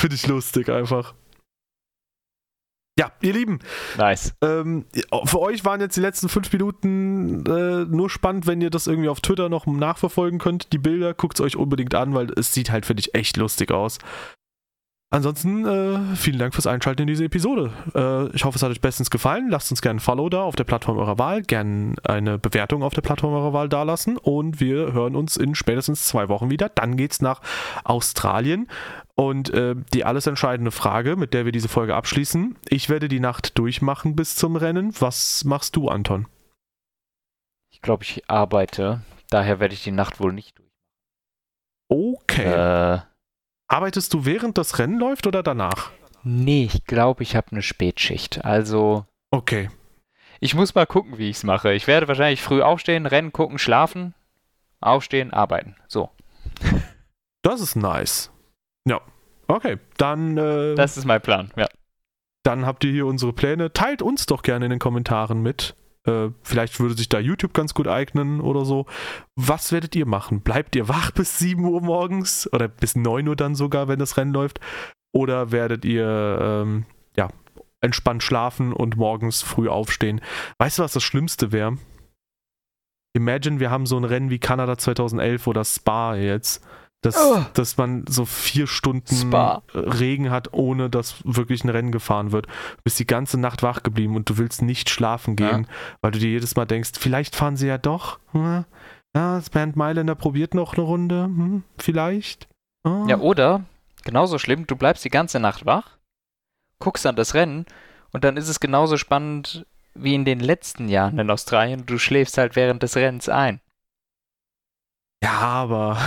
Finde ich lustig einfach. Ja, ihr Lieben, Nice. ähm, für euch waren jetzt die letzten fünf Minuten äh, nur spannend, wenn ihr das irgendwie auf Twitter noch nachverfolgen könnt. Die Bilder, guckt es euch unbedingt an, weil es sieht halt, finde ich, echt lustig aus. Ansonsten äh, vielen Dank fürs Einschalten in diese Episode. Äh, ich hoffe, es hat euch bestens gefallen. Lasst uns gerne ein Follow da auf der Plattform eurer Wahl, gerne eine Bewertung auf der Plattform eurer Wahl dalassen und wir hören uns in spätestens zwei Wochen wieder. Dann geht's nach Australien und äh, die alles entscheidende Frage, mit der wir diese Folge abschließen. Ich werde die Nacht durchmachen bis zum Rennen. Was machst du, Anton? Ich glaube, ich arbeite. Daher werde ich die Nacht wohl nicht durch. Okay. Äh, Arbeitest du während das Rennen läuft oder danach? nee, ich glaube, ich habe eine Spätschicht. Also, Okay. ich muss mal gucken, wie ich es mache. Ich werde wahrscheinlich früh aufstehen, Rennen gucken, schlafen, aufstehen, arbeiten. So, Das ist nice. Ja. Okay, dann, äh, das ist mein Plan. Ja. dann habt ihr hier unsere Pläne. Teilt uns doch gerne in den Kommentaren mit. Äh, vielleicht würde sich da YouTube ganz gut eignen oder so. Was werdet ihr machen? Bleibt ihr wach bis 7 Uhr morgens oder bis 9 Uhr dann sogar, wenn das Rennen läuft? Oder werdet ihr ähm, ja, entspannt schlafen und morgens früh aufstehen? Weißt du, was das Schlimmste wäre? Imagine, wir haben so ein Rennen wie Kanada 2011 oder Spa jetzt. Dass, Oh. dass man so vier Stunden Spa. Regen hat, ohne dass wirklich ein Rennen gefahren wird. Du bist die ganze Nacht wach geblieben und du willst nicht schlafen gehen, weil du dir jedes Mal denkst, vielleicht fahren sie ja doch. Hm? Ja, das Bernd Mailänder probiert noch eine Runde. Hm? Vielleicht. Ah. Ja, oder, genauso schlimm, du bleibst die ganze Nacht wach, guckst dann das Rennen und dann ist es genauso spannend wie in den letzten Jahren in Australien. Du schläfst halt während des Rennens ein. Ja, aber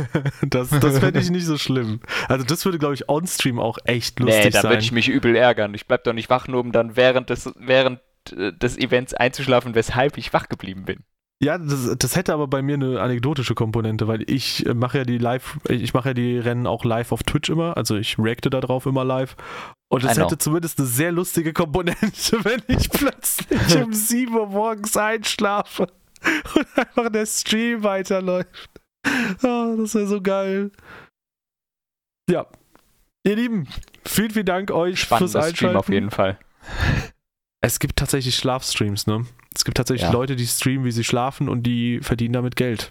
das, das fände ich nicht so schlimm. Also das würde, glaube ich, on-stream auch echt lustig nee, da sein. würde ich mich übel ärgern. Ich bleib doch nicht wach, nur um dann während des, während äh, des Events einzuschlafen, weshalb ich wach geblieben bin. Ja, das, das hätte aber bei mir eine anekdotische Komponente, weil ich äh, mache ja die live, ich mache ja die Rennen auch live auf Twitch immer, also ich reacte da drauf immer live. Und es hätte zumindest eine sehr lustige Komponente, wenn ich plötzlich um 7 Uhr morgens einschlafe und einfach der Stream weiterläuft. Ah, das wäre so geil. Ja. Ihr Lieben, vielen, vielen Dank euch fürs Spannender Einschalten. Stream auf jeden Fall. Es gibt tatsächlich Schlafstreams, ne? Es gibt tatsächlich Ja. Leute, die streamen, wie sie schlafen und die verdienen damit Geld.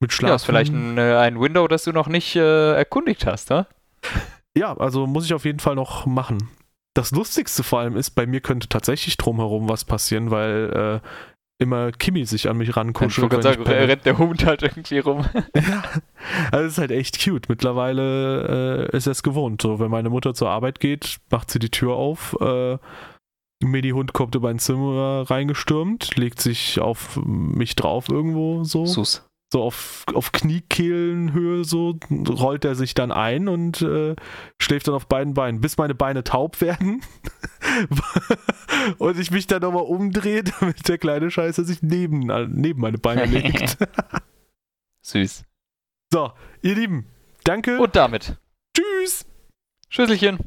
Mit Schlafen. Ja, ist vielleicht ein, äh, ein Window, das du noch nicht äh, erkundigt hast, ne? Ja, also muss ich auf jeden Fall noch machen. Das Lustigste vor allem ist, bei mir könnte tatsächlich drumherum was passieren, weil äh, immer Kimi sich an mich Ich rankuschelt. wollte wenn gerade ich sagen, rennt der Hund halt irgendwie rum. Ja, also ist halt echt cute. Mittlerweile äh, ist es gewohnt. So, wenn meine Mutter zur Arbeit geht, macht sie die Tür auf. Äh, Mini-Hund kommt über ein Zimmer reingestürmt, legt sich auf mich drauf irgendwo so. Sus. So auf, auf Kniekehlenhöhe so, rollt er sich dann ein und äh, schläft dann auf beiden Beinen, bis meine Beine taub werden. und ich mich dann nochmal umdrehe, damit der kleine Scheiße sich neben, neben meine Beine legt. Süß. so, ihr Lieben, danke. Und damit. Tschüss. Schüsselchen.